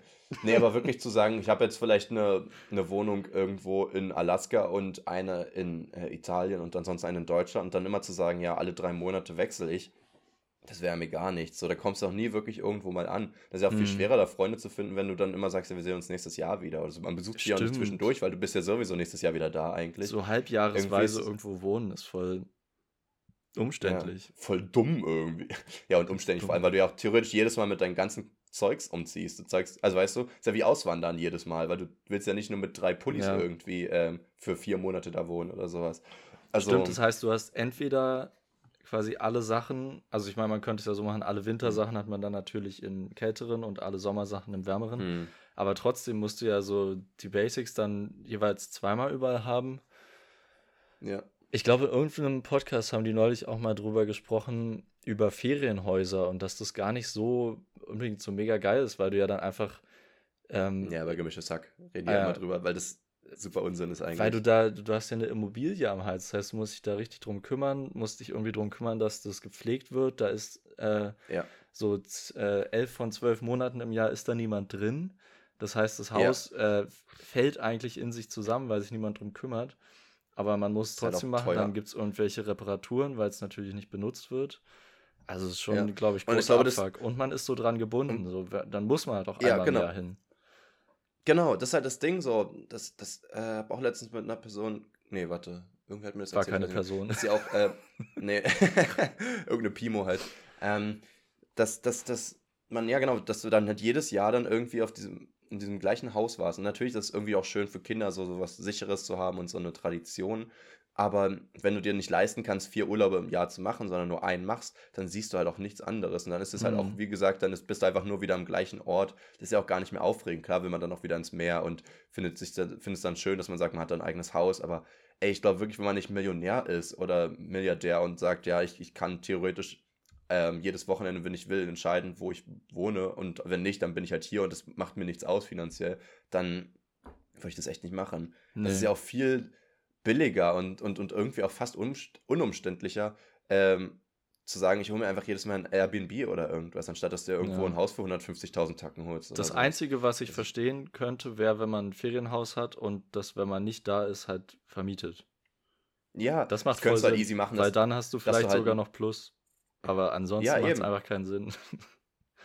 Nee, aber wirklich zu sagen, ich habe jetzt vielleicht eine, eine Wohnung irgendwo in Alaska und eine in äh, Italien und ansonsten eine in Deutschland und dann immer zu sagen, ja, alle drei Monate wechsle ich, das wäre mir gar nichts. So, da kommst du auch nie wirklich irgendwo mal an. Das ist ja auch viel mhm. schwerer, da Freunde zu finden, wenn du dann immer sagst, ja, wir sehen uns nächstes Jahr wieder. Also man besucht dich ja auch nicht zwischendurch, weil du bist ja sowieso nächstes Jahr wieder da eigentlich. So halbjahresweise irgendwo wohnen ist voll umständlich. Ja, voll dumm irgendwie. Ja, und umständlich dumm. vor allem, weil du ja auch theoretisch jedes Mal mit deinen ganzen Zeugs umziehst. Du zeigst, also weißt du, ist ja wie Auswandern jedes Mal, weil du willst ja nicht nur mit drei Pullis ja. irgendwie ähm, für vier Monate da wohnen oder sowas. Also, Stimmt, das heißt, du hast entweder quasi alle Sachen, also ich meine, man könnte es ja so machen, alle Wintersachen hat man dann natürlich in kälteren und alle Sommersachen im wärmeren. Hm. Aber trotzdem musst du ja so die Basics dann jeweils zweimal überall haben. Ja. Ich glaube, in irgendeinem Podcast haben die neulich auch mal drüber gesprochen, über Ferienhäuser und dass das gar nicht so unbedingt so mega geil ist, weil du ja dann einfach. Ähm, ja, aber gemischtes Sack. Reden wir äh, immer drüber, weil das super Unsinn ist eigentlich. Weil du da, du hast ja eine Immobilie am Hals. Das heißt, du musst dich da richtig drum kümmern, musst dich irgendwie drum kümmern, dass das gepflegt wird. Da ist äh, ja. so äh, elf von zwölf Monaten im Jahr ist da niemand drin. Das heißt, das Haus ja. äh, fällt eigentlich in sich zusammen, weil sich niemand drum kümmert. Aber man muss es halt trotzdem halt machen. Dann gibt es irgendwelche Reparaturen, weil es natürlich nicht benutzt wird. Also es ist schon, ja. glaube ich, großer und, ich glaube, und man ist so dran gebunden. So, dann muss man halt auch einmal ja, genau. mehr hin. Genau, das ist halt das Ding so. Das, das äh, habe auch letztens mit einer Person. Nee, warte. Irgendwer hat mir das War erzählt. War keine Person. Dass sie auch. Äh, nee, irgendeine Pimo halt. Ähm, dass, dass, dass man, ja genau, dass du dann halt jedes Jahr dann irgendwie auf diesem, in diesem gleichen Haus warst. Und natürlich ist es irgendwie auch schön für Kinder, so, so was Sicheres zu haben und so eine Tradition. Aber wenn du dir nicht leisten kannst, vier Urlaube im Jahr zu machen, sondern nur einen machst, dann siehst du halt auch nichts anderes. Und dann ist es mhm. halt auch, mhm. wie gesagt, dann ist, bist du einfach nur wieder am gleichen Ort. Das ist ja auch gar nicht mehr aufregend. Klar will man dann auch wieder ins Meer und findet sich findet es dann schön, dass man sagt, man hat ein eigenes Haus. Aber ey, ich glaube wirklich, wenn man nicht Millionär ist oder Milliardär und sagt, ja, ich, ich kann theoretisch ähm, jedes Wochenende, wenn ich will, entscheiden, wo ich wohne. Und wenn nicht, dann bin ich halt hier und das macht mir nichts aus finanziell, dann würde ich das echt nicht machen. Nee. Das ist ja auch viel billiger und, und, und irgendwie auch fast unumständlicher, ähm, zu sagen, ich hole mir einfach jedes Mal ein Airbnb oder irgendwas, anstatt dass du irgendwo ja. ein Haus für 150.000 Tacken holst. Das so. Einzige, was ich verstehen könnte, wäre, wenn man ein Ferienhaus hat und das, wenn man nicht da ist, halt vermietet. Ja, das macht voll halt Sinn, halt easy machen, weil dann hast du vielleicht du halt sogar noch Plus. Aber ansonsten ja, macht es einfach keinen Sinn.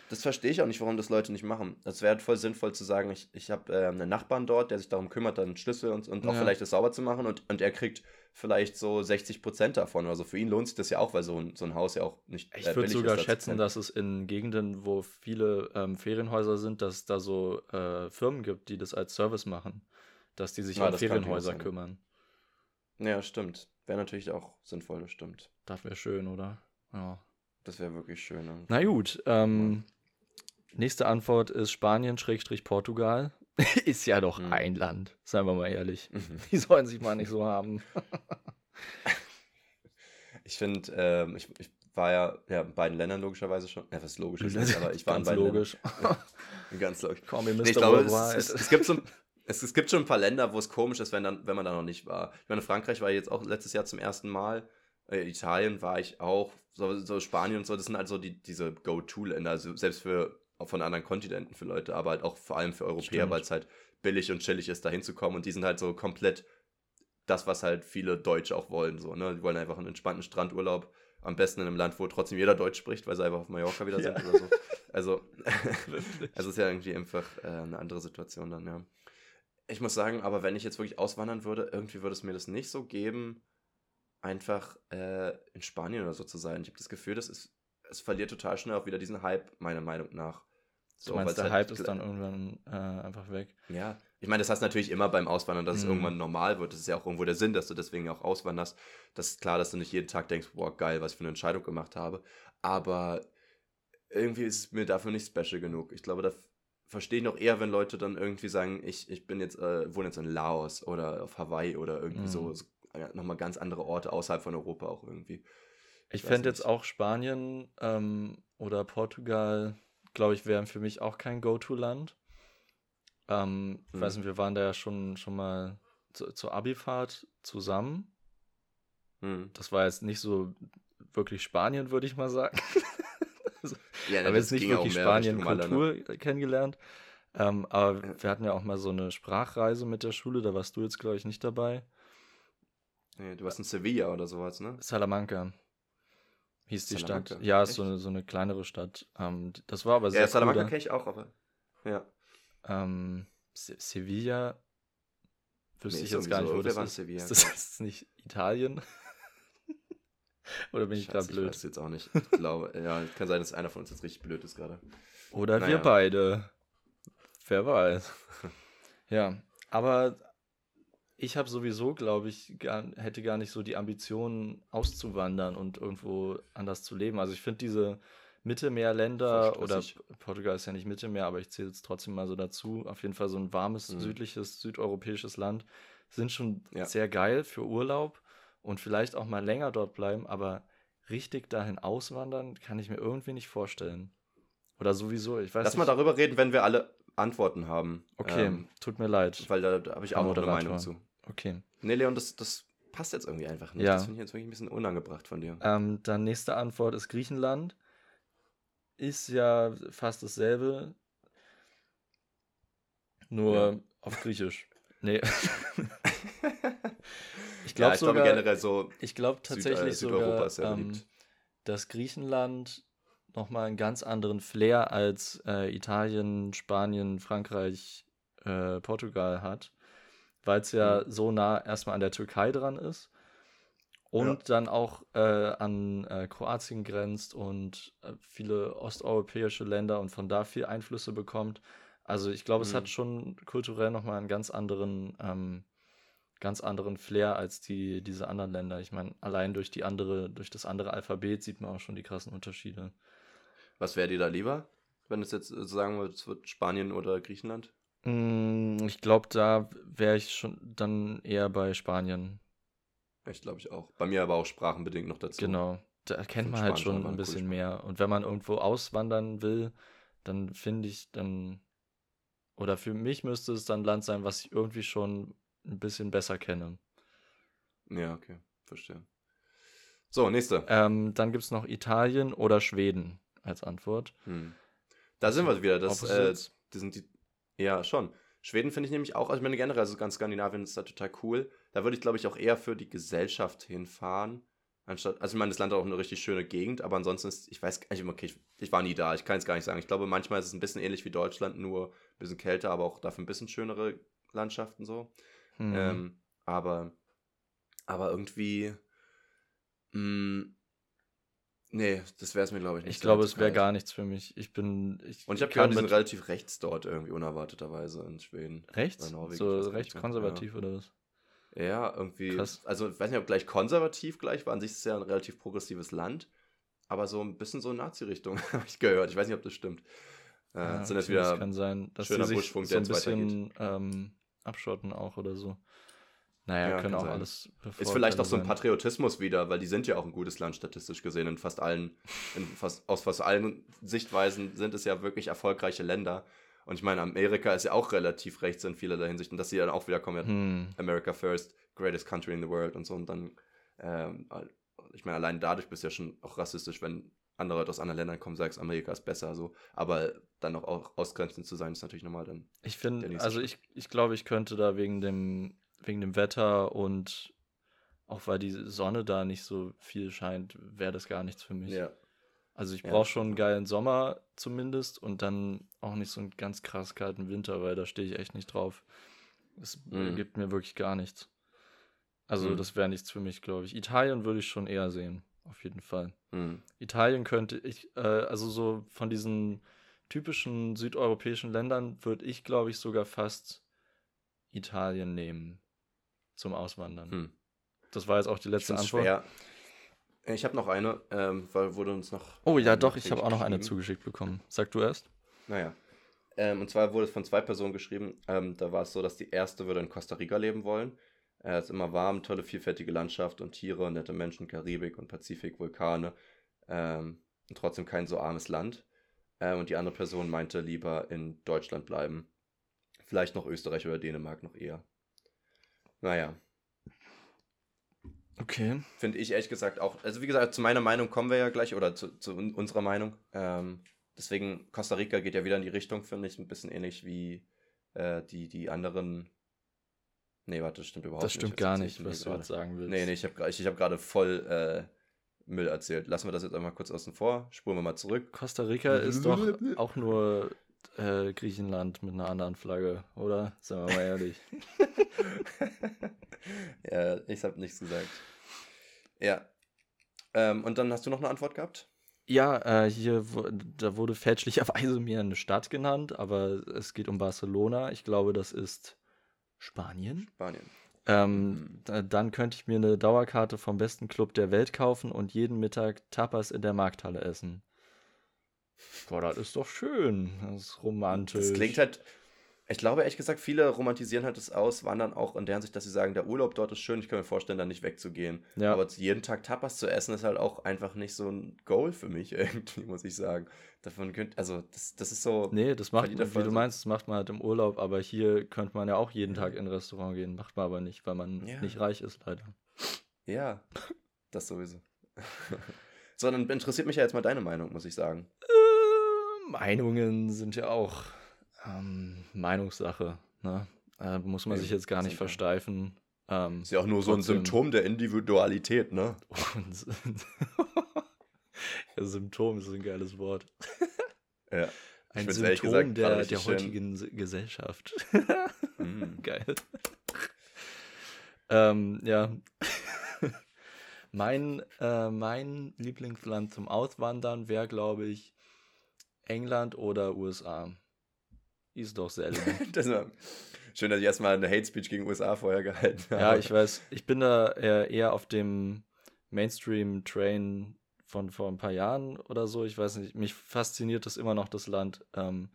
Das verstehe ich auch nicht, warum das Leute nicht machen. Es wäre voll sinnvoll zu sagen, ich, ich habe äh, einen Nachbarn dort, der sich darum kümmert, dann Schlüssel und, und auch ja. vielleicht das sauber zu machen und, und er kriegt vielleicht so 60 Prozent davon. Also für ihn lohnt sich das ja auch, weil so ein, so ein Haus ja auch nicht. Äh, ich würde sogar ist, schätzen, dass es in Gegenden, wo viele ähm, Ferienhäuser sind, dass es da so äh, Firmen gibt, die das als Service machen. Dass die sich ja, um Ferienhäuser kümmern. Ja, stimmt. Wäre natürlich auch sinnvoll, das stimmt. Das wäre schön, oder? Ja. Das wäre wirklich schön. Ne? Na gut, ähm. Nächste Antwort ist Spanien-Portugal. ist ja doch mhm. ein Land, seien wir mal ehrlich. Mhm. Die sollen sich mal nicht so haben. ich finde, ähm, ich, ich, war ja, ja in beiden Ländern logischerweise schon. Ja, was logisch ist nicht, aber ich war in beiden logisch. Ländern. Ganz logisch. Komm, ihr müsst nee, ich glaube, es, es, es, gibt so, es, es gibt schon ein paar Länder, wo es komisch ist, wenn, dann, wenn man da noch nicht war. Ich meine, Frankreich war jetzt auch letztes Jahr zum ersten Mal. Äh, Italien war ich auch. So, so Spanien und so, das sind halt so die, diese Go-To-Länder. Also selbst für von anderen Kontinenten für Leute, aber halt auch vor allem für Europäer, weil es halt billig und chillig ist, da hinzukommen. Und die sind halt so komplett das, was halt viele Deutsche auch wollen. So, ne? Die wollen einfach einen entspannten Strandurlaub. Am besten in einem Land, wo trotzdem jeder Deutsch spricht, weil sie einfach auf Mallorca wieder sind ja. oder so. Also, also ist ja irgendwie einfach äh, eine andere Situation dann, ja. Ich muss sagen, aber wenn ich jetzt wirklich auswandern würde, irgendwie würde es mir das nicht so geben, einfach äh, in Spanien oder so zu sein. Ich habe das Gefühl, das ist, es verliert total schnell auch wieder diesen Hype, meiner Meinung nach. So, du meinst, der halt Hype ist dann irgendwann äh, einfach weg. Ja, ich meine, das heißt natürlich immer beim Auswandern, dass mhm. es irgendwann normal wird. Das ist ja auch irgendwo der Sinn, dass du deswegen auch auswanderst. Das ist klar, dass du nicht jeden Tag denkst, boah, geil, was ich für eine Entscheidung gemacht habe. Aber irgendwie ist es mir dafür nicht special genug. Ich glaube, da verstehe ich noch eher, wenn Leute dann irgendwie sagen, ich, ich bin jetzt, äh, wohne jetzt in Laos oder auf Hawaii oder irgendwie mhm. so, so nochmal ganz andere Orte außerhalb von Europa auch irgendwie. Ich, ich fände jetzt auch Spanien ähm, oder Portugal glaube ich, wären für mich auch kein Go-To-Land. Ähm, Ich weiß hm. nicht, wir waren da ja schon, schon mal zu, zur Abifahrt zusammen. Hm. Das war jetzt nicht so wirklich Spanien, würde ich mal sagen. also, ja, aber jetzt nicht wirklich Spanien-Kultur kennengelernt. Ähm, aber ja. wir hatten ja auch mal so eine Sprachreise mit der Schule, da warst du jetzt, glaube ich, nicht dabei. Nee, du warst in Sevilla oder sowas, ne? Salamanca hieß die Salamanca. Stadt. Ja, ist so eine, so eine kleinere Stadt. Ähm, das war aber sehr Ja, Salamanca kenne ich auch, aber. Ja. Ähm, Se Sevilla wüsste nee, ich jetzt gar nicht, wo das ist. Sevilla, ist das jetzt nicht Italien? Oder bin ich gerade blöd? Ich weiß jetzt auch nicht. Ich glaube, ja, kann sein, dass einer von uns jetzt richtig blöd ist gerade. Oder naja. wir beide. Wer weiß. ja, aber ich habe sowieso, glaube ich, gar, hätte gar nicht so die Ambitionen auszuwandern und irgendwo anders zu leben. Also ich finde diese Mittelmeerländer oder Portugal ist ja nicht Mittelmeer, aber ich zähle es trotzdem mal so dazu. Auf jeden Fall so ein warmes, mhm. südliches, südeuropäisches Land sind schon ja. sehr geil für Urlaub und vielleicht auch mal länger dort bleiben, aber richtig dahin auswandern kann ich mir irgendwie nicht vorstellen. Oder sowieso, ich weiß Lass nicht. mal darüber reden, wenn wir alle Antworten haben. Okay, ähm, tut mir leid. Weil da, da habe ich auch noch eine Meinung zu. Okay. Nee, Leon, das, das passt jetzt irgendwie einfach nicht. Ja. Das finde ich jetzt wirklich ein bisschen unangebracht von dir. Ähm, dann nächste Antwort ist Griechenland. Ist ja fast dasselbe. Nur ja. auf Griechisch. Nee. ich glaube ja, ich sogar, generell so. Ich glaube tatsächlich Süd, äh, sogar, ähm, dass Griechenland nochmal einen ganz anderen Flair als äh, Italien, Spanien, Frankreich, äh, Portugal hat weil es ja mhm. so nah erstmal an der Türkei dran ist und ja. dann auch äh, an äh, Kroatien grenzt und äh, viele osteuropäische Länder und von da viel Einflüsse bekommt. Also ich glaube, mhm. es hat mhm. schon kulturell nochmal einen ganz anderen ähm, ganz anderen Flair als die, diese anderen Länder. Ich meine, allein durch die andere, durch das andere Alphabet sieht man auch schon die krassen Unterschiede. Was wäre dir da lieber, wenn es jetzt sagen wir, es wird Spanien oder Griechenland? Mm, ich glaube, da wäre ich schon dann eher bei Spanien. Ich glaube ich auch. Bei mir aber auch sprachenbedingt noch dazu. Genau. Da erkennt man halt schon ein bisschen mehr. Und wenn man irgendwo auswandern will, dann finde ich, dann. Oder für mich müsste es dann ein Land sein, was ich irgendwie schon ein bisschen besser kenne. Ja, okay. Verstehe. So, nächste. Ähm, dann gibt es noch Italien oder Schweden als Antwort. Hm. Da sind wir wieder. Das, äh, die sind die, ja, schon. Schweden finde ich nämlich auch, also ich meine generell, also ganz Skandinavien ist da total cool. Da würde ich, glaube ich, auch eher für die Gesellschaft hinfahren. Anstatt, also ich meine, das Land hat auch eine richtig schöne Gegend, aber ansonsten ist, ich weiß, ich, okay, ich, ich war nie da, ich kann es gar nicht sagen. Ich glaube, manchmal ist es ein bisschen ähnlich wie Deutschland, nur ein bisschen kälter, aber auch dafür ein bisschen schönere Landschaften so. Mhm. Ähm, aber, aber irgendwie, mh, mm, Nee, das wäre es mir, glaube ich, nicht. Ich glaube, es wäre gar nichts für mich. Ich bin. Ich und ich habe gehört, die sind relativ rechts dort irgendwie, unerwarteterweise in Schweden. Rechts? So rechts konservativ ja. oder was? Ja, irgendwie. Krass. Also, ich weiß nicht, ob gleich konservativ gleich war. An sich ist es ja ein relativ progressives Land. Aber so ein bisschen so Nazi-Richtung, habe ich gehört. Ich weiß nicht, ob das stimmt. Äh, ja, sind jetzt wieder das kann sein, dass schöner sie sich Buschfunk, so ein bisschen ähm, abschotten auch oder so. Naja, ja, können auch sein. alles. Ist vielleicht auch so ein Patriotismus wieder, weil die sind ja auch ein gutes Land statistisch gesehen. In fast allen, in fast, aus fast allen Sichtweisen sind es ja wirklich erfolgreiche Länder. Und ich meine, Amerika ist ja auch relativ rechts in vielerlei Hinsicht. Und dass sie dann auch wieder kommen, ja, hm. America first, greatest country in the world und so. Und dann, ähm, ich meine, allein dadurch bist du ja schon auch rassistisch, wenn andere Leute aus anderen Ländern kommen, sagst, Amerika ist besser, so. Aber dann noch auch ausgrenzend zu sein, ist natürlich nochmal dann. Ich finde, also ich, ich glaube, ich könnte da wegen dem wegen dem Wetter und auch weil die Sonne da nicht so viel scheint, wäre das gar nichts für mich. Ja. Also ich brauche ja. schon einen geilen Sommer zumindest und dann auch nicht so einen ganz krass kalten Winter, weil da stehe ich echt nicht drauf. Es mhm. gibt mir wirklich gar nichts. Also mhm. das wäre nichts für mich, glaube ich. Italien würde ich schon eher sehen, auf jeden Fall. Mhm. Italien könnte ich, äh, also so von diesen typischen südeuropäischen Ländern würde ich, glaube ich, sogar fast Italien nehmen zum Auswandern. Hm. Das war jetzt auch die letzte Antwort. Schwer. Ich habe noch eine, ähm, weil wurde uns noch. Oh ja, doch, ich habe auch noch eine zugeschickt bekommen. Sag du erst. Naja. Ähm, und zwar wurde es von zwei Personen geschrieben. Ähm, da war es so, dass die erste würde in Costa Rica leben wollen. Es äh, ist immer warm, tolle, vielfältige Landschaft und Tiere, nette Menschen, Karibik und Pazifik, Vulkane. Ähm, und trotzdem kein so armes Land. Äh, und die andere Person meinte lieber in Deutschland bleiben. Vielleicht noch Österreich oder Dänemark noch eher. Naja. Okay. Finde ich ehrlich gesagt auch. Also, wie gesagt, zu meiner Meinung kommen wir ja gleich oder zu, zu unserer Meinung. Ähm, deswegen, Costa Rica geht ja wieder in die Richtung, finde ich. Ein bisschen ähnlich wie äh, die, die anderen. Nee, warte, das stimmt überhaupt nicht. Das stimmt gar nicht, was du jetzt sagen willst. Nee, nee, ich habe ich hab gerade voll äh, Müll erzählt. Lassen wir das jetzt einmal kurz außen vor. Spulen wir mal zurück. Costa Rica ist doch auch nur äh, Griechenland mit einer anderen Flagge, oder? Sagen wir mal ehrlich. ja, ich habe nichts gesagt. Ja. Ähm, und dann hast du noch eine Antwort gehabt? Ja, äh, hier da wurde fälschlicherweise mir eine Stadt genannt, aber es geht um Barcelona. Ich glaube, das ist Spanien. Spanien. Ähm, mhm. dann könnte ich mir eine Dauerkarte vom besten Club der Welt kaufen und jeden Mittag Tapas in der Markthalle essen. Boah, das ist doch schön. Das ist romantisch. Das klingt halt. Ich glaube, ehrlich gesagt, viele romantisieren halt das aus, wandern auch in der Hinsicht, dass sie sagen, der Urlaub dort ist schön, ich kann mir vorstellen, da nicht wegzugehen. Ja. Aber jeden Tag Tapas zu essen, ist halt auch einfach nicht so ein Goal für mich irgendwie, muss ich sagen. Davon könnt, also das, das ist so. Nee, das macht, wie du meinst, das macht man halt im Urlaub, aber hier könnte man ja auch jeden Tag in ein Restaurant gehen. Macht man aber nicht, weil man ja. nicht reich ist, leider. Ja, das sowieso. Sondern interessiert mich ja jetzt mal deine Meinung, muss ich sagen. Meinungen sind ja auch ähm, Meinungssache. Ne? Äh, muss man ja, sich jetzt gar nicht versteifen. Ähm, ist ja auch nur so ein Symptom der Individualität, ne? ja, Symptom ist ein geiles Wort. ja. Ein Symptom gesagt, der, der heutigen schön. Gesellschaft. mm. Geil. ähm, ja. mein, äh, mein Lieblingsland zum Auswandern wäre, glaube ich, England oder USA. Ist doch das war schön, dass ich erstmal eine Hate Speech gegen USA vorher gehalten habe. Ja, ich weiß. Ich bin da eher, eher auf dem Mainstream-Train von vor ein paar Jahren oder so. Ich weiß nicht, mich fasziniert das immer noch, das Land. Ähm,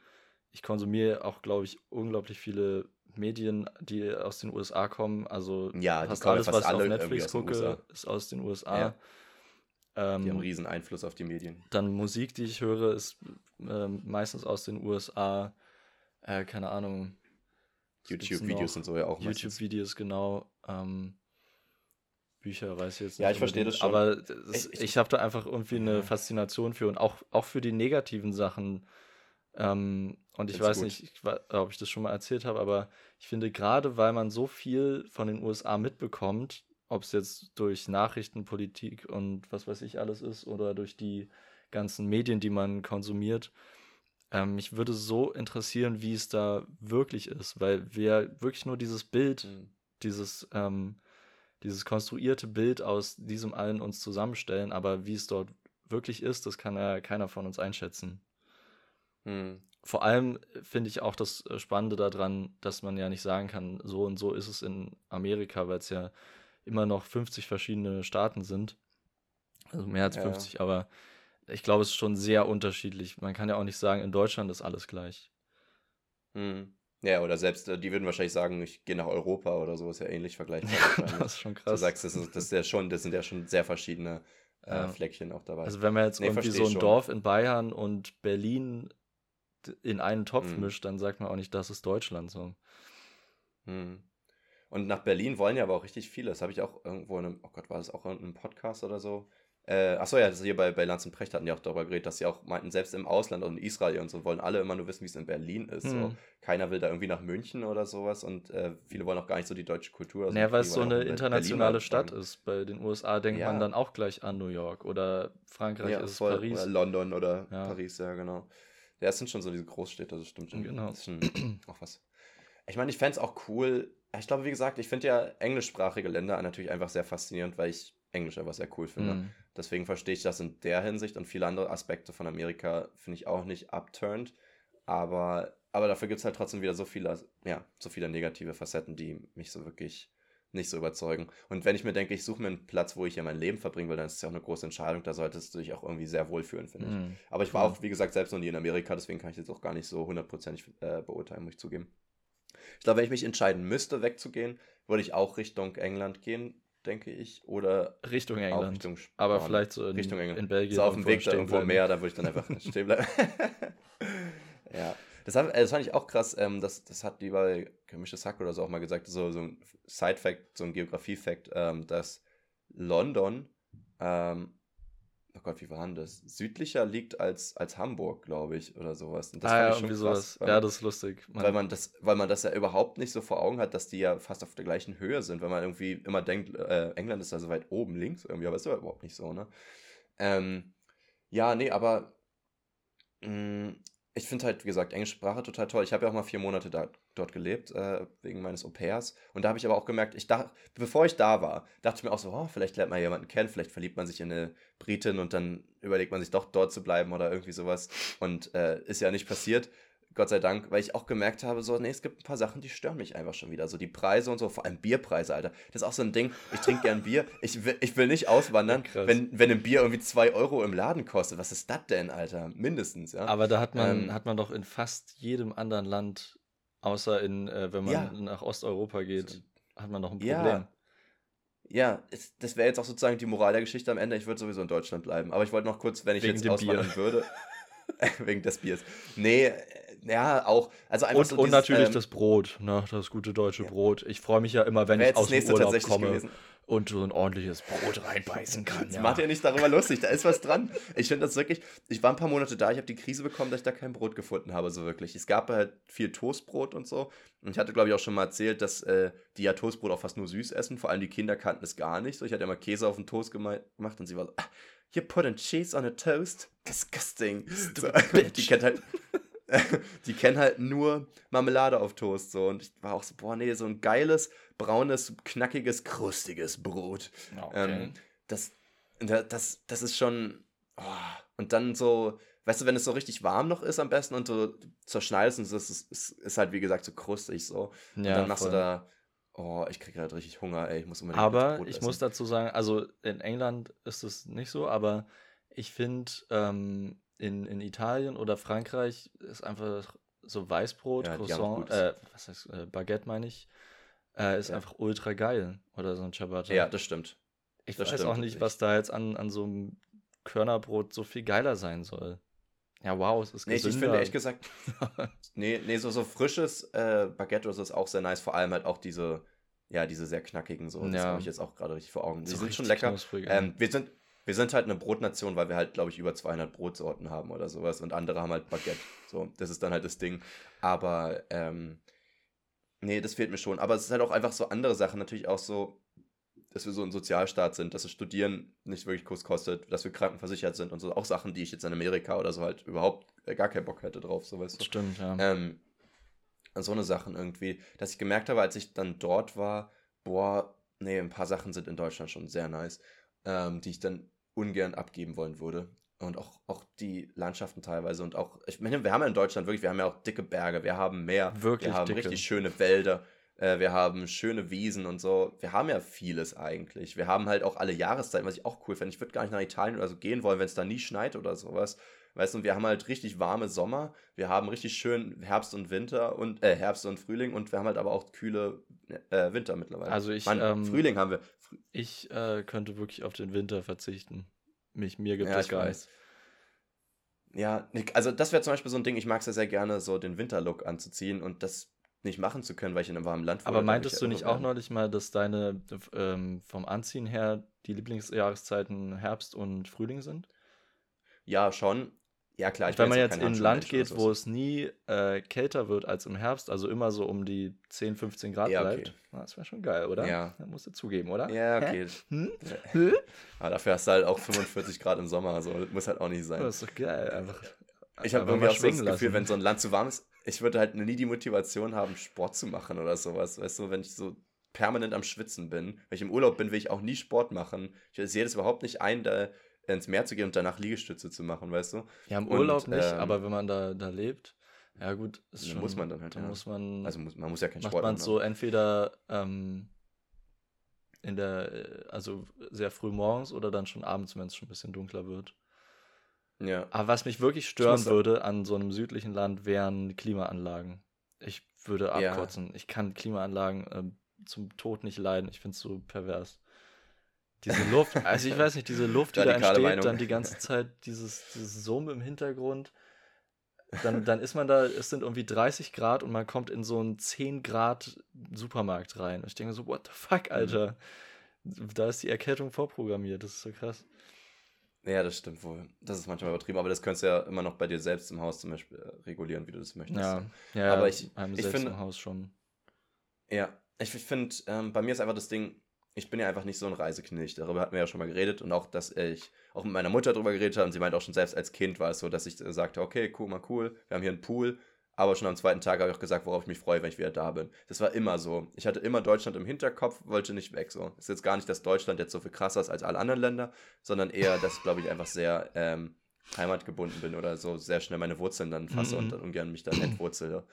ich konsumiere auch, glaube ich, unglaublich viele Medien, die aus den USA kommen. Also ja, fast alles, fast was ich auf Netflix gucke, ist aus den USA. Ja. Ähm, die haben einen riesen Einfluss auf die Medien. Dann Musik, die ich höre, ist äh, meistens aus den USA. Äh, keine Ahnung. YouTube-Videos und so ja auch. YouTube-Videos, genau. Ähm, Bücher weiß ich jetzt nicht. Ja, ich verstehe das schon. Aber das, ich, ich habe da einfach irgendwie eine Faszination für und auch, auch für die negativen Sachen. Ähm, und ich weiß gut. nicht, ich, ob ich das schon mal erzählt habe, aber ich finde gerade, weil man so viel von den USA mitbekommt, ob es jetzt durch Nachrichtenpolitik und was weiß ich alles ist oder durch die ganzen Medien, die man konsumiert, ähm, mich würde so interessieren, wie es da wirklich ist, weil wir wirklich nur dieses Bild, mhm. dieses ähm, dieses konstruierte Bild aus diesem allen uns zusammenstellen, aber wie es dort wirklich ist, das kann ja keiner von uns einschätzen. Hm. Vor allem finde ich auch das äh, Spannende daran, dass man ja nicht sagen kann, so und so ist es in Amerika, weil es ja immer noch 50 verschiedene Staaten sind. Also mehr als ja. 50, aber ich glaube, es ist schon sehr unterschiedlich. Man kann ja auch nicht sagen, in Deutschland ist alles gleich. Hm. Ja, oder selbst, äh, die würden wahrscheinlich sagen, ich gehe nach Europa oder so, ist ja ähnlich vergleichbar. Ja, das ist schon krass. Du sagst, das, ist, das, ist ja schon, das sind ja schon sehr verschiedene äh, ja. Fleckchen auch dabei. Also wenn man jetzt nee, irgendwie so ein schon. Dorf in Bayern und Berlin in einen Topf hm. mischt, dann sagt man auch nicht, das ist Deutschland so. Hm. Und nach Berlin wollen ja aber auch richtig viele. Das habe ich auch irgendwo in einem, oh Gott, war das auch in einem Podcast oder so? Äh, achso, ja, das ist hier bei, bei Lanz und Precht hatten die auch darüber geredet, dass sie auch meinten, selbst im Ausland und in Israel und so wollen alle immer nur wissen, wie es in Berlin ist. Hm. So. Keiner will da irgendwie nach München oder sowas und äh, viele wollen auch gar nicht so die deutsche Kultur. Also naja, weil es so eine internationale Stadt ist. Bei den USA denkt ja. man dann auch gleich an New York oder Frankreich ja, ist es Paris. Oder London oder ja. Paris, ja, genau. Ja, es sind schon so diese Großstädte, das stimmt schon. Genau. Das ist schon auch was. Ich meine, ich fände es auch cool. Ich glaube, wie gesagt, ich finde ja englischsprachige Länder natürlich einfach sehr faszinierend, weil ich Englisch einfach sehr cool finde. Mm. Deswegen verstehe ich das in der Hinsicht und viele andere Aspekte von Amerika finde ich auch nicht upturned. Aber, aber dafür gibt es halt trotzdem wieder so viele, ja, so viele negative Facetten, die mich so wirklich nicht so überzeugen. Und wenn ich mir denke, ich suche mir einen Platz, wo ich ja mein Leben verbringen will, dann ist es ja auch eine große Entscheidung. Da solltest du dich auch irgendwie sehr wohlfühlen, finde ich. Mm. Aber ich war auch, wie gesagt, selbst noch nie in Amerika, deswegen kann ich jetzt auch gar nicht so hundertprozentig äh, beurteilen, muss ich zugeben. Ich glaube, wenn ich mich entscheiden müsste, wegzugehen, würde ich auch Richtung England gehen, denke ich. Oder Richtung England. Richtung aber oh, vielleicht so in, Richtung England. in Belgien. So auf dem Weg da irgendwo bleiben. mehr, da würde ich dann einfach stehen bleiben. ja. Das, hat, das fand ich auch krass. Ähm, das, das hat die bei Gemischtes Hack oder so auch mal gesagt. So, so ein Side-Fact, so ein Geografie-Fact, ähm, dass London ähm, oh Gott, wie war denn das? Südlicher liegt als, als Hamburg, glaube ich, oder sowas. Und das ah, ja, irgendwie sowas. ja, das ist lustig. Man weil, man das, weil man das ja überhaupt nicht so vor Augen hat, dass die ja fast auf der gleichen Höhe sind, weil man irgendwie immer denkt, äh, England ist da so weit oben links irgendwie, aber ist ja überhaupt nicht so, ne? Ähm, ja, nee, aber mh, mm, ich finde halt, wie gesagt, englische Sprache total toll. Ich habe ja auch mal vier Monate da, dort gelebt, äh, wegen meines Au-pairs. Und da habe ich aber auch gemerkt, ich dachte, bevor ich da war, dachte ich mir auch so, oh, vielleicht lernt man jemanden kennen, vielleicht verliebt man sich in eine Britin und dann überlegt man sich doch dort zu bleiben oder irgendwie sowas. Und äh, ist ja nicht passiert. Gott sei Dank, weil ich auch gemerkt habe, so, nee, es gibt ein paar Sachen, die stören mich einfach schon wieder. So die Preise und so, vor allem Bierpreise, Alter. Das ist auch so ein Ding, ich trinke gern Bier, ich will, ich will nicht auswandern, wenn, wenn ein Bier irgendwie 2 Euro im Laden kostet. Was ist das denn, Alter? Mindestens, ja. Aber da hat man, ähm, hat man doch in fast jedem anderen Land, außer in, äh, wenn man ja. nach Osteuropa geht, hat man doch ein Problem. Ja. Ja, es, das wäre jetzt auch sozusagen die Moral der Geschichte am Ende. Ich würde sowieso in Deutschland bleiben. Aber ich wollte noch kurz, wenn ich Wegen jetzt auswandern Bier. würde. wegen des Biers. Nee, ja, auch. Also einfach und, so und natürlich ähm, das Brot, ne? das gute deutsche ja. Brot. Ich freue mich ja immer, wenn ich aus dem Urlaub komme gewesen. und so ein ordentliches Brot reinbeißen kann. Das ja. macht ja nicht darüber lustig, da ist was dran. Ich finde das wirklich, ich war ein paar Monate da, ich habe die Krise bekommen, dass ich da kein Brot gefunden habe, so wirklich. Es gab halt viel Toastbrot und so. Und ich hatte, glaube ich, auch schon mal erzählt, dass äh, die ja Toastbrot auch fast nur süß essen. Vor allem die Kinder kannten es gar nicht. So, ich hatte ja mal Käse auf den Toast gemacht und sie war so, ah, you putting cheese on a toast? Disgusting. So, die kennt halt, die kennen halt nur Marmelade auf Toast so und ich war auch so, boah, nee, so ein geiles, braunes, knackiges, krustiges Brot. Okay. Ähm, das, das, das ist schon, oh. und dann so, weißt du, wenn es so richtig warm noch ist am besten und du zerschneidest und es ist, ist, ist, halt wie gesagt so krustig so. Und ja, dann machst voll. du da, oh, ich krieg halt richtig Hunger, ey, ich muss unbedingt Aber ich essen. muss dazu sagen, also in England ist es nicht so, aber ich finde, ähm, in, in Italien oder Frankreich ist einfach so Weißbrot, ja, Croissant, äh, was heißt, äh, Baguette meine ich, äh, ist ja. einfach ultra geil. Oder so ein Ciabatta. Ja, das stimmt. Ich das weiß stimmt, auch nicht, was da jetzt an, an so einem Körnerbrot so viel geiler sein soll. Ja, wow, es ist nee, gesünder. Ich finde ehrlich gesagt, nee, nee, so, so frisches äh, Baguette ist auch sehr nice. Vor allem halt auch diese, ja, diese sehr knackigen so. Das ja. habe ich jetzt auch gerade richtig vor Augen. Die so sind schon lecker. Ähm, wir sind, wir sind halt eine Brotnation, weil wir halt, glaube ich, über 200 Brotsorten haben oder sowas und andere haben halt Baguette. So, das ist dann halt das Ding. Aber, ähm, nee, das fehlt mir schon. Aber es ist halt auch einfach so andere Sachen. Natürlich auch so, dass wir so ein Sozialstaat sind, dass das Studieren nicht wirklich Kurs kostet, dass wir krankenversichert sind und so. Auch Sachen, die ich jetzt in Amerika oder so halt überhaupt äh, gar keinen Bock hätte drauf, so weißt du. Stimmt, ja. Ähm, so eine Sachen irgendwie, dass ich gemerkt habe, als ich dann dort war, boah, nee, ein paar Sachen sind in Deutschland schon sehr nice, ähm, die ich dann ungern abgeben wollen würde. Und auch, auch die Landschaften teilweise. Und auch, ich meine, wir haben ja in Deutschland wirklich, wir haben ja auch dicke Berge, wir haben Meer, wirklich wir haben dicke. richtig schöne Wälder, äh, wir haben schöne Wiesen und so. Wir haben ja vieles eigentlich. Wir haben halt auch alle Jahreszeiten, was ich auch cool finde. Ich würde gar nicht nach Italien oder so gehen wollen, wenn es da nie schneit oder sowas. Weißt du, wir haben halt richtig warme Sommer, wir haben richtig schön Herbst und Winter und äh, Herbst und Frühling und wir haben halt aber auch kühle äh, Winter mittlerweile. Also ich Mann, ähm, Frühling haben wir. Ich äh, könnte wirklich auf den Winter verzichten. Mich, mir gibt ja, es gar nichts. Ja, also das wäre zum Beispiel so ein Ding, ich mag es ja sehr gerne, so den Winterlook anzuziehen und das nicht machen zu können, weil ich in einem warmen Land wohne. Aber meintest du nicht auch neulich mal, dass deine ähm, vom Anziehen her die Lieblingsjahreszeiten Herbst und Frühling sind? Ja, schon. Ja, klar. Ich Wenn man jetzt in ein Land geht, wo es nie äh, kälter wird als im Herbst, also immer so um die 10, 15 Grad ja, okay. bleibt, das wäre schon geil, oder? Ja. Da musst du zugeben, oder? Ja, okay. Hm? Aber dafür hast du halt auch 45 Grad im Sommer, also muss halt auch nicht sein. Das ist doch geil, einfach. Ich habe irgendwie auch so das Gefühl, lassen. wenn so ein Land zu warm ist, ich würde halt nie die Motivation haben, Sport zu machen oder sowas. Weißt du, wenn ich so permanent am Schwitzen bin, wenn ich im Urlaub bin, will ich auch nie Sport machen. Ich sehe das überhaupt nicht ein, da ins Meer zu gehen und danach Liegestütze zu machen, weißt du? Ja, im Urlaub und, nicht, ähm, aber wenn man da, da lebt, ja gut, ist schon, muss man dann halt, dann ja. muss man, also muss, man muss ja keinen Sport machen. Macht man so entweder ähm, in der, also sehr früh morgens oder dann schon abends, wenn es schon ein bisschen dunkler wird. Ja. Aber was mich wirklich stören würde an so einem südlichen Land, wären Klimaanlagen. Ich würde abkotzen. Ja. Ich kann Klimaanlagen äh, zum Tod nicht leiden. Ich finde es so pervers. Diese Luft, also ich weiß nicht, diese Luft, die da entsteht, Meinung. dann die ganze Zeit dieses, dieses Summen im Hintergrund. Dann, dann ist man da, es sind irgendwie 30 Grad und man kommt in so einen 10 Grad Supermarkt rein. Und ich denke so, what the fuck, mhm. Alter? Mhm. Da ist die Erkältung vorprogrammiert, das ist so krass. Ja, das stimmt wohl. Das ist manchmal übertrieben, aber das könntest du ja immer noch bei dir selbst im Haus zum Beispiel äh, regulieren, wie du das möchtest. Ja, ja aber ich, ich finde, im Haus schon. Ja, ich finde, ähm, bei mir ist einfach das Ding, ich bin ja einfach nicht so ein Reiseknecht. Darüber hatten wir ja schon mal geredet und auch, dass ich auch mit meiner Mutter darüber geredet habe und sie meint auch schon selbst als Kind war es so, dass ich sagte, okay, cool, mal cool, wir haben hier einen Pool, aber schon am zweiten Tag habe ich auch gesagt, worauf ich mich freue, wenn ich wieder da bin. Das war immer so. Ich hatte immer Deutschland im Hinterkopf, wollte nicht weg. So ist jetzt gar nicht, dass Deutschland jetzt so viel krasser ist als alle anderen Länder, sondern eher, dass glaube ich einfach sehr ähm, heimatgebunden bin oder so sehr schnell meine Wurzeln dann fasse mhm. und dann ungern mich dann entwurzele.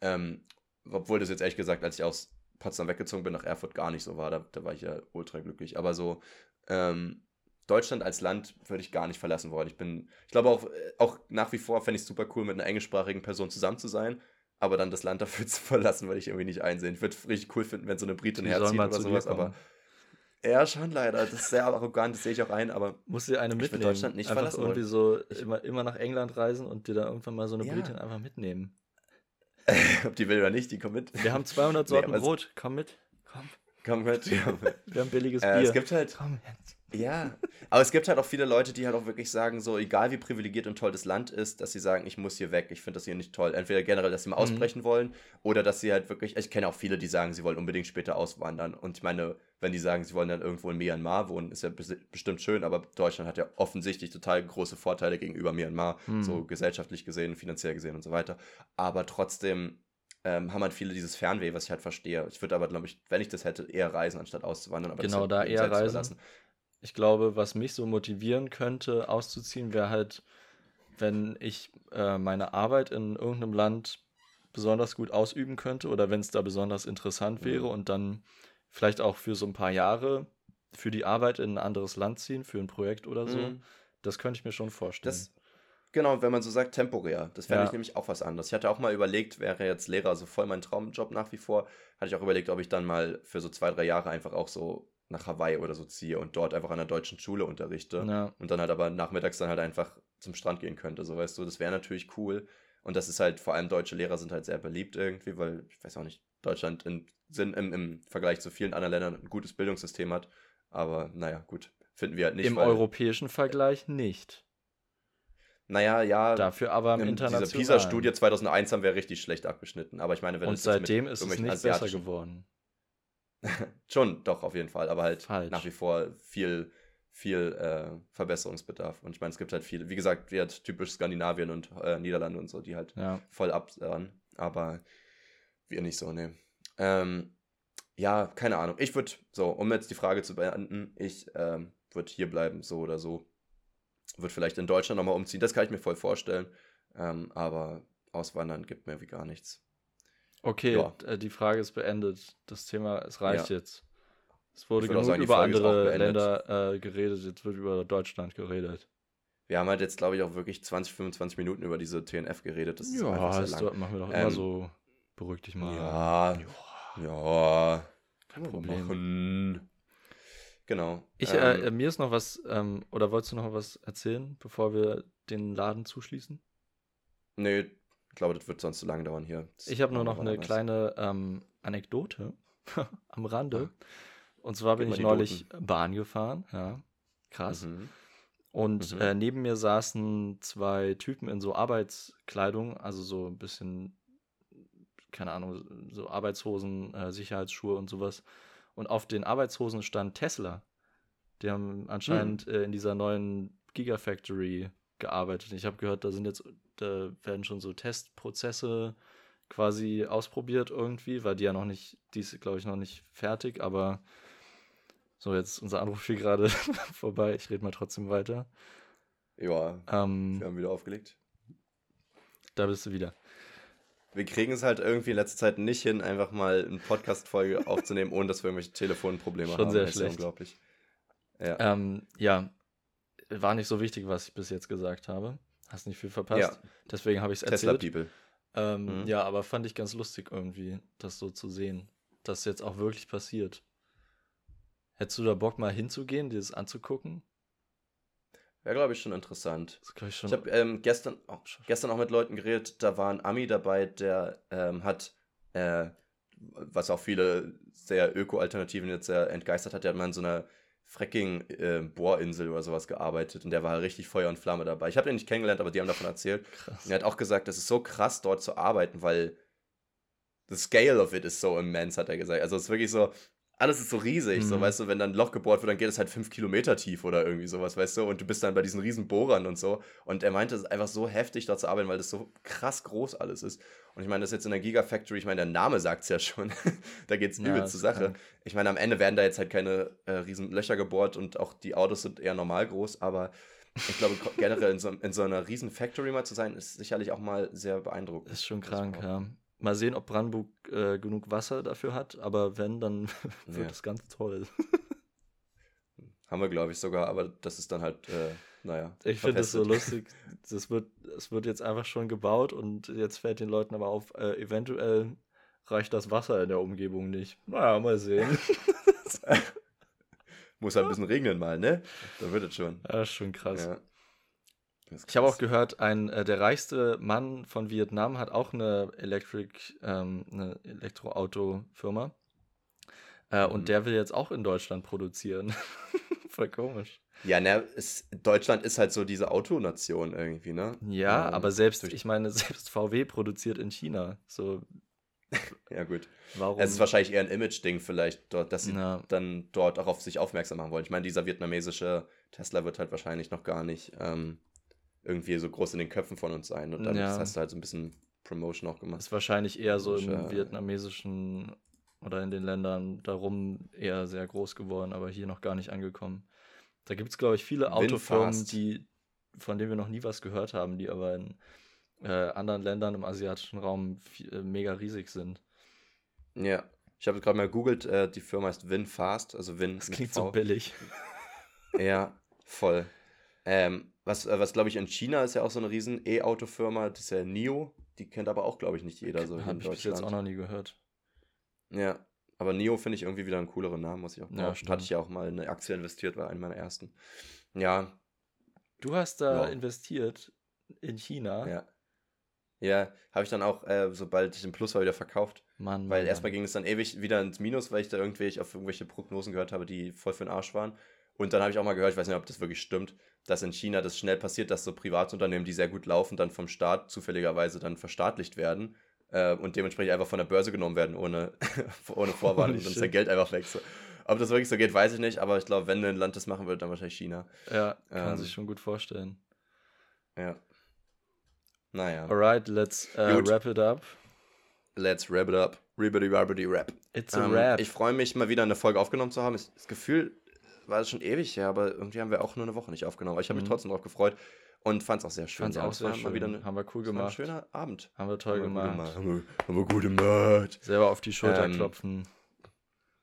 Ähm, obwohl das jetzt ehrlich gesagt, als ich aus Potsdam weggezogen bin nach Erfurt gar nicht so war. Da, da war ich ja ultra glücklich. Aber so, ähm, Deutschland als Land würde ich gar nicht verlassen wollen. Ich bin, ich glaube auch, äh, auch nach wie vor fände ich es super cool, mit einer englischsprachigen Person zusammen zu sein. Aber dann das Land dafür zu verlassen, würde ich irgendwie nicht einsehen. Ich würde es richtig cool finden, wenn so eine Britin herzieht oder sowas, aber. Ja, schon leider. Das ist sehr arrogant, das sehe ich auch ein, aber. Muss dir eine mitnehmen. Deutschland nicht einfach verlassen irgendwie wollen. so immer, immer nach England reisen und dir da irgendwann mal so eine ja. Britin einfach mitnehmen. Ob die will oder nicht, die kommt mit. Wir haben 200 Sorten nee, Brot. Komm mit. Komm. Komm mit. Wir haben billiges äh, Bier. Es gibt halt. Komm jetzt. Ja, aber es gibt halt auch viele Leute, die halt auch wirklich sagen, so egal wie privilegiert und toll das Land ist, dass sie sagen, ich muss hier weg, ich finde das hier nicht toll. Entweder generell, dass sie mal mhm. ausbrechen wollen oder dass sie halt wirklich, ich kenne auch viele, die sagen, sie wollen unbedingt später auswandern. Und ich meine, wenn die sagen, sie wollen dann irgendwo in Myanmar wohnen, ist ja bestimmt schön, aber Deutschland hat ja offensichtlich total große Vorteile gegenüber Myanmar, mhm. so gesellschaftlich gesehen, finanziell gesehen und so weiter. Aber trotzdem ähm, haben halt viele dieses Fernweh, was ich halt verstehe. Ich würde aber, glaube ich, wenn ich das hätte, eher reisen, anstatt auszuwandern. Aber genau, da eher reisen. Ich glaube, was mich so motivieren könnte, auszuziehen, wäre halt wenn ich äh, meine Arbeit in irgendeinem Land besonders gut ausüben könnte oder wenn es da besonders interessant mhm. wäre und dann vielleicht auch für so ein paar Jahre für die Arbeit in ein anderes Land ziehen, für ein Projekt oder so. Mhm. Das könnte ich mir schon vorstellen. Das, genau, wenn man so sagt, temporär. Das fände ja. ich nämlich auch was anderes. Ich hatte auch mal überlegt, wäre jetzt Lehrer so voll mein Traumjob nach wie vor, hatte ich auch überlegt, ob ich dann mal für so zwei, drei Jahre einfach auch so nach Hawaii oder so ziehe und dort einfach an der deutschen Schule unterrichte. Ja. Und dann halt aber nachmittags dann halt einfach zum Strand gehen könnte. So weißt du, das wäre natürlich cool. Und das ist halt, vor allem deutsche Lehrer sind halt sehr beliebt irgendwie, weil, ich weiß auch nicht, Deutschland in, Sinn, im, im Vergleich zu vielen anderen Ländern ein gutes Bildungssystem hat. Aber naja, gut, finden wir halt nicht. Im europäischen Vergleich nicht. Naja, ja. Dafür aber im in internationalen. Diese PISA-Studie 2001 haben wir richtig schlecht abgeschnitten. Aber ich meine, wenn Und seitdem ist es nicht besser geworden. Schon, doch, auf jeden Fall. Aber halt Falsch. nach wie vor viel, viel äh, Verbesserungsbedarf. Und ich meine, es gibt halt viele, wie gesagt, wie halt typisch Skandinavien und äh, Niederlande und so, die halt ja. voll absahen. Aber wir nicht so, ne. Ähm, ja, keine Ahnung. Ich würde, so, um jetzt die Frage zu beenden, ich ähm, würde hier bleiben, so oder so. Würde vielleicht in Deutschland nochmal umziehen, das kann ich mir voll vorstellen. Ähm, aber auswandern gibt mir wie gar nichts. Okay, ja. Äh, die Frage ist beendet. Das Thema, es reicht ja. jetzt. Es wurde genug sagen, über andere Länder äh, geredet, jetzt wird über Deutschland geredet. Wir haben halt jetzt, glaube ich, auch wirklich 20, 25 Minuten über diese TNF geredet. Das ist ja, das machen wir doch ähm, immer so. Beruhig dich mal. Ja. Ja. ja Kein Problem. Machen. Genau. Ich, äh, ähm, äh, mir ist noch was, ähm, oder wolltest du noch was erzählen, bevor wir den Laden zuschließen? Nee, ich glaube, das wird sonst zu lange dauern hier. Das ich habe nur noch eine was. kleine ähm, Anekdote am Rande. Ja. Und zwar bin ich neulich Noten. Bahn gefahren. Ja, krass. Mhm. Und mhm. Äh, neben mir saßen zwei Typen in so Arbeitskleidung, also so ein bisschen, keine Ahnung, so Arbeitshosen, äh, Sicherheitsschuhe und sowas. Und auf den Arbeitshosen stand Tesla. Die haben anscheinend mhm. äh, in dieser neuen Gigafactory gearbeitet. Ich habe gehört, da sind jetzt da werden schon so Testprozesse quasi ausprobiert irgendwie, weil die ja noch nicht, die ist glaube ich noch nicht fertig, aber so jetzt unser Anruf hier gerade vorbei, ich rede mal trotzdem weiter. Ja, ähm, wir haben wieder aufgelegt. Da bist du wieder. Wir kriegen es halt irgendwie in letzter Zeit nicht hin, einfach mal eine Podcast-Folge aufzunehmen, ohne dass wir irgendwelche Telefonprobleme Schon haben. Schon sehr schlecht. unglaublich. Ja. Ähm, ja, war nicht so wichtig, was ich bis jetzt gesagt habe. Hast nicht viel verpasst. Ja. Deswegen habe ich es erzählt. Tesla People. Ähm, mhm. Ja, aber fand ich ganz lustig irgendwie, das so zu sehen, dass jetzt auch wirklich passiert. Hättest du da Bock mal hinzugehen, dir das anzugucken? Wäre, glaube ich, schon interessant. Ich, ich habe ähm, gestern, oh, gestern auch mit Leuten geredet, da war ein Ami dabei, der ähm, hat, äh, was auch viele sehr Öko-Alternativen jetzt sehr entgeistert hat, der hat mal in so einer Fracking-Bohrinsel äh, oder sowas gearbeitet und der war richtig Feuer und Flamme dabei. Ich habe den nicht kennengelernt, aber die haben davon erzählt. Krass. Er hat auch gesagt, es ist so krass, dort zu arbeiten, weil the scale of it is so immense, hat er gesagt. Also es ist wirklich so, alles ist so riesig, mhm. so weißt du, wenn dann ein Loch gebohrt wird, dann geht es halt fünf Kilometer tief oder irgendwie sowas, weißt du, und du bist dann bei diesen riesen Bohrern und so. Und er meinte, es ist einfach so heftig, dort zu arbeiten, weil das so krass groß alles ist. Und ich meine, das ist jetzt in der Gigafactory, ich meine, der Name sagt es ja schon, da geht es übel ja, zur Sache. Krank. Ich meine, am Ende werden da jetzt halt keine äh, riesen Löcher gebohrt und auch die Autos sind eher normal groß, aber ich glaube, generell in so, in so einer riesen Factory mal zu sein, ist sicherlich auch mal sehr beeindruckend. Ist schon krank, ja. Mal sehen, ob Brandenburg äh, genug Wasser dafür hat, aber wenn, dann wird es ja. ganz toll. Haben wir, glaube ich, sogar, aber das ist dann halt, äh, naja. Ich finde es so lustig. Das wird, das wird jetzt einfach schon gebaut und jetzt fällt den Leuten aber auf, äh, eventuell reicht das Wasser in der Umgebung nicht. Naja, mal sehen. Muss halt ein bisschen regnen mal, ne? Da wird es schon. Ja, ist schon krass. Ja. Ich habe auch gehört, ein, äh, der reichste Mann von Vietnam hat auch eine Electric, ähm, eine Elektroauto-Firma. Äh, mhm. Und der will jetzt auch in Deutschland produzieren. Voll komisch. Ja, ne, es, Deutschland ist halt so diese Autonation irgendwie, ne? Ja, ähm, aber selbst, ich meine, selbst VW produziert in China. So. ja, gut. Warum? Es ist wahrscheinlich eher ein Image-Ding vielleicht, dort, dass sie Na. dann dort auch auf sich aufmerksam machen wollen. Ich meine, dieser vietnamesische Tesla wird halt wahrscheinlich noch gar nicht ähm, irgendwie so groß in den Köpfen von uns sein. Und dann ja. hast du halt so ein bisschen Promotion auch gemacht. Ist wahrscheinlich eher so im vietnamesischen oder in den Ländern darum eher sehr groß geworden, aber hier noch gar nicht angekommen. Da gibt es, glaube ich, viele Autofirmen, die von denen wir noch nie was gehört haben, die aber in äh, anderen Ländern im asiatischen Raum viel, äh, mega riesig sind. Ja, ich habe gerade mal gegoogelt, äh, die Firma heißt WinFast, also Win. Das klingt so billig. Ja, voll. Ähm, was, äh, was glaube ich in China ist ja auch so eine riesen E-Auto-Firma, das ist ja NIO, die kennt aber auch, glaube ich, nicht jeder so Habe ich bis jetzt auch noch nie gehört. Ja, aber NIO finde ich irgendwie wieder einen cooleren Namen, muss ich auch ja, Hatte ich ja auch mal eine Aktie investiert, war einer meiner ersten. Ja. Du hast da ja. investiert in China. Ja. Ja, habe ich dann auch, äh, sobald ich den Plus war, wieder verkauft. Mann, Weil Mann, erstmal ging es dann ewig wieder ins Minus, weil ich da irgendwie auf irgendwelche Prognosen gehört habe, die voll für den Arsch waren. Und dann habe ich auch mal gehört, ich weiß nicht, ob das wirklich stimmt, dass in China das schnell passiert, dass so Privatunternehmen, die sehr gut laufen, dann vom Staat zufälligerweise dann verstaatlicht werden äh, und dementsprechend einfach von der Börse genommen werden, ohne, ohne Vorwarnung. und dann ist Geld einfach weg. So. Ob das wirklich so geht, weiß ich nicht, aber ich glaube, wenn ein Land das machen würde, dann wahrscheinlich China. Ja, kann ähm, sich schon gut vorstellen. Ja. Naja. Alright, let's uh, wrap it up. Let's wrap it up. Ribbity rabbity rap. It's a ähm, rap. Ich freue mich, mal wieder eine Folge aufgenommen zu haben. Das Gefühl war es schon ewig her, aber irgendwie haben wir auch nur eine Woche nicht aufgenommen. Aber ich habe mich mhm. trotzdem darauf gefreut und fand es auch sehr schön. Fand es auch sehr schön. Wieder eine, haben wir cool gemacht. ein schöner Abend. Haben wir toll haben wir gemacht. Haben wir, haben wir gut gemacht. Selber auf die Schulter ähm, klopfen.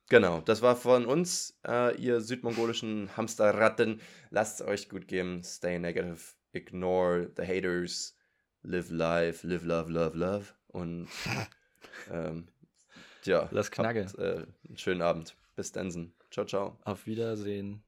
Genau, das war von uns, äh, ihr südmongolischen Hamsterratten. Lasst es euch gut geben. Stay negative. Ignore the haters. Live life. Live love, love, love. Und ähm, ja. Lass. Habt, äh, einen schönen Abend. Bis dann. Ciao, ciao. Auf Wiedersehen.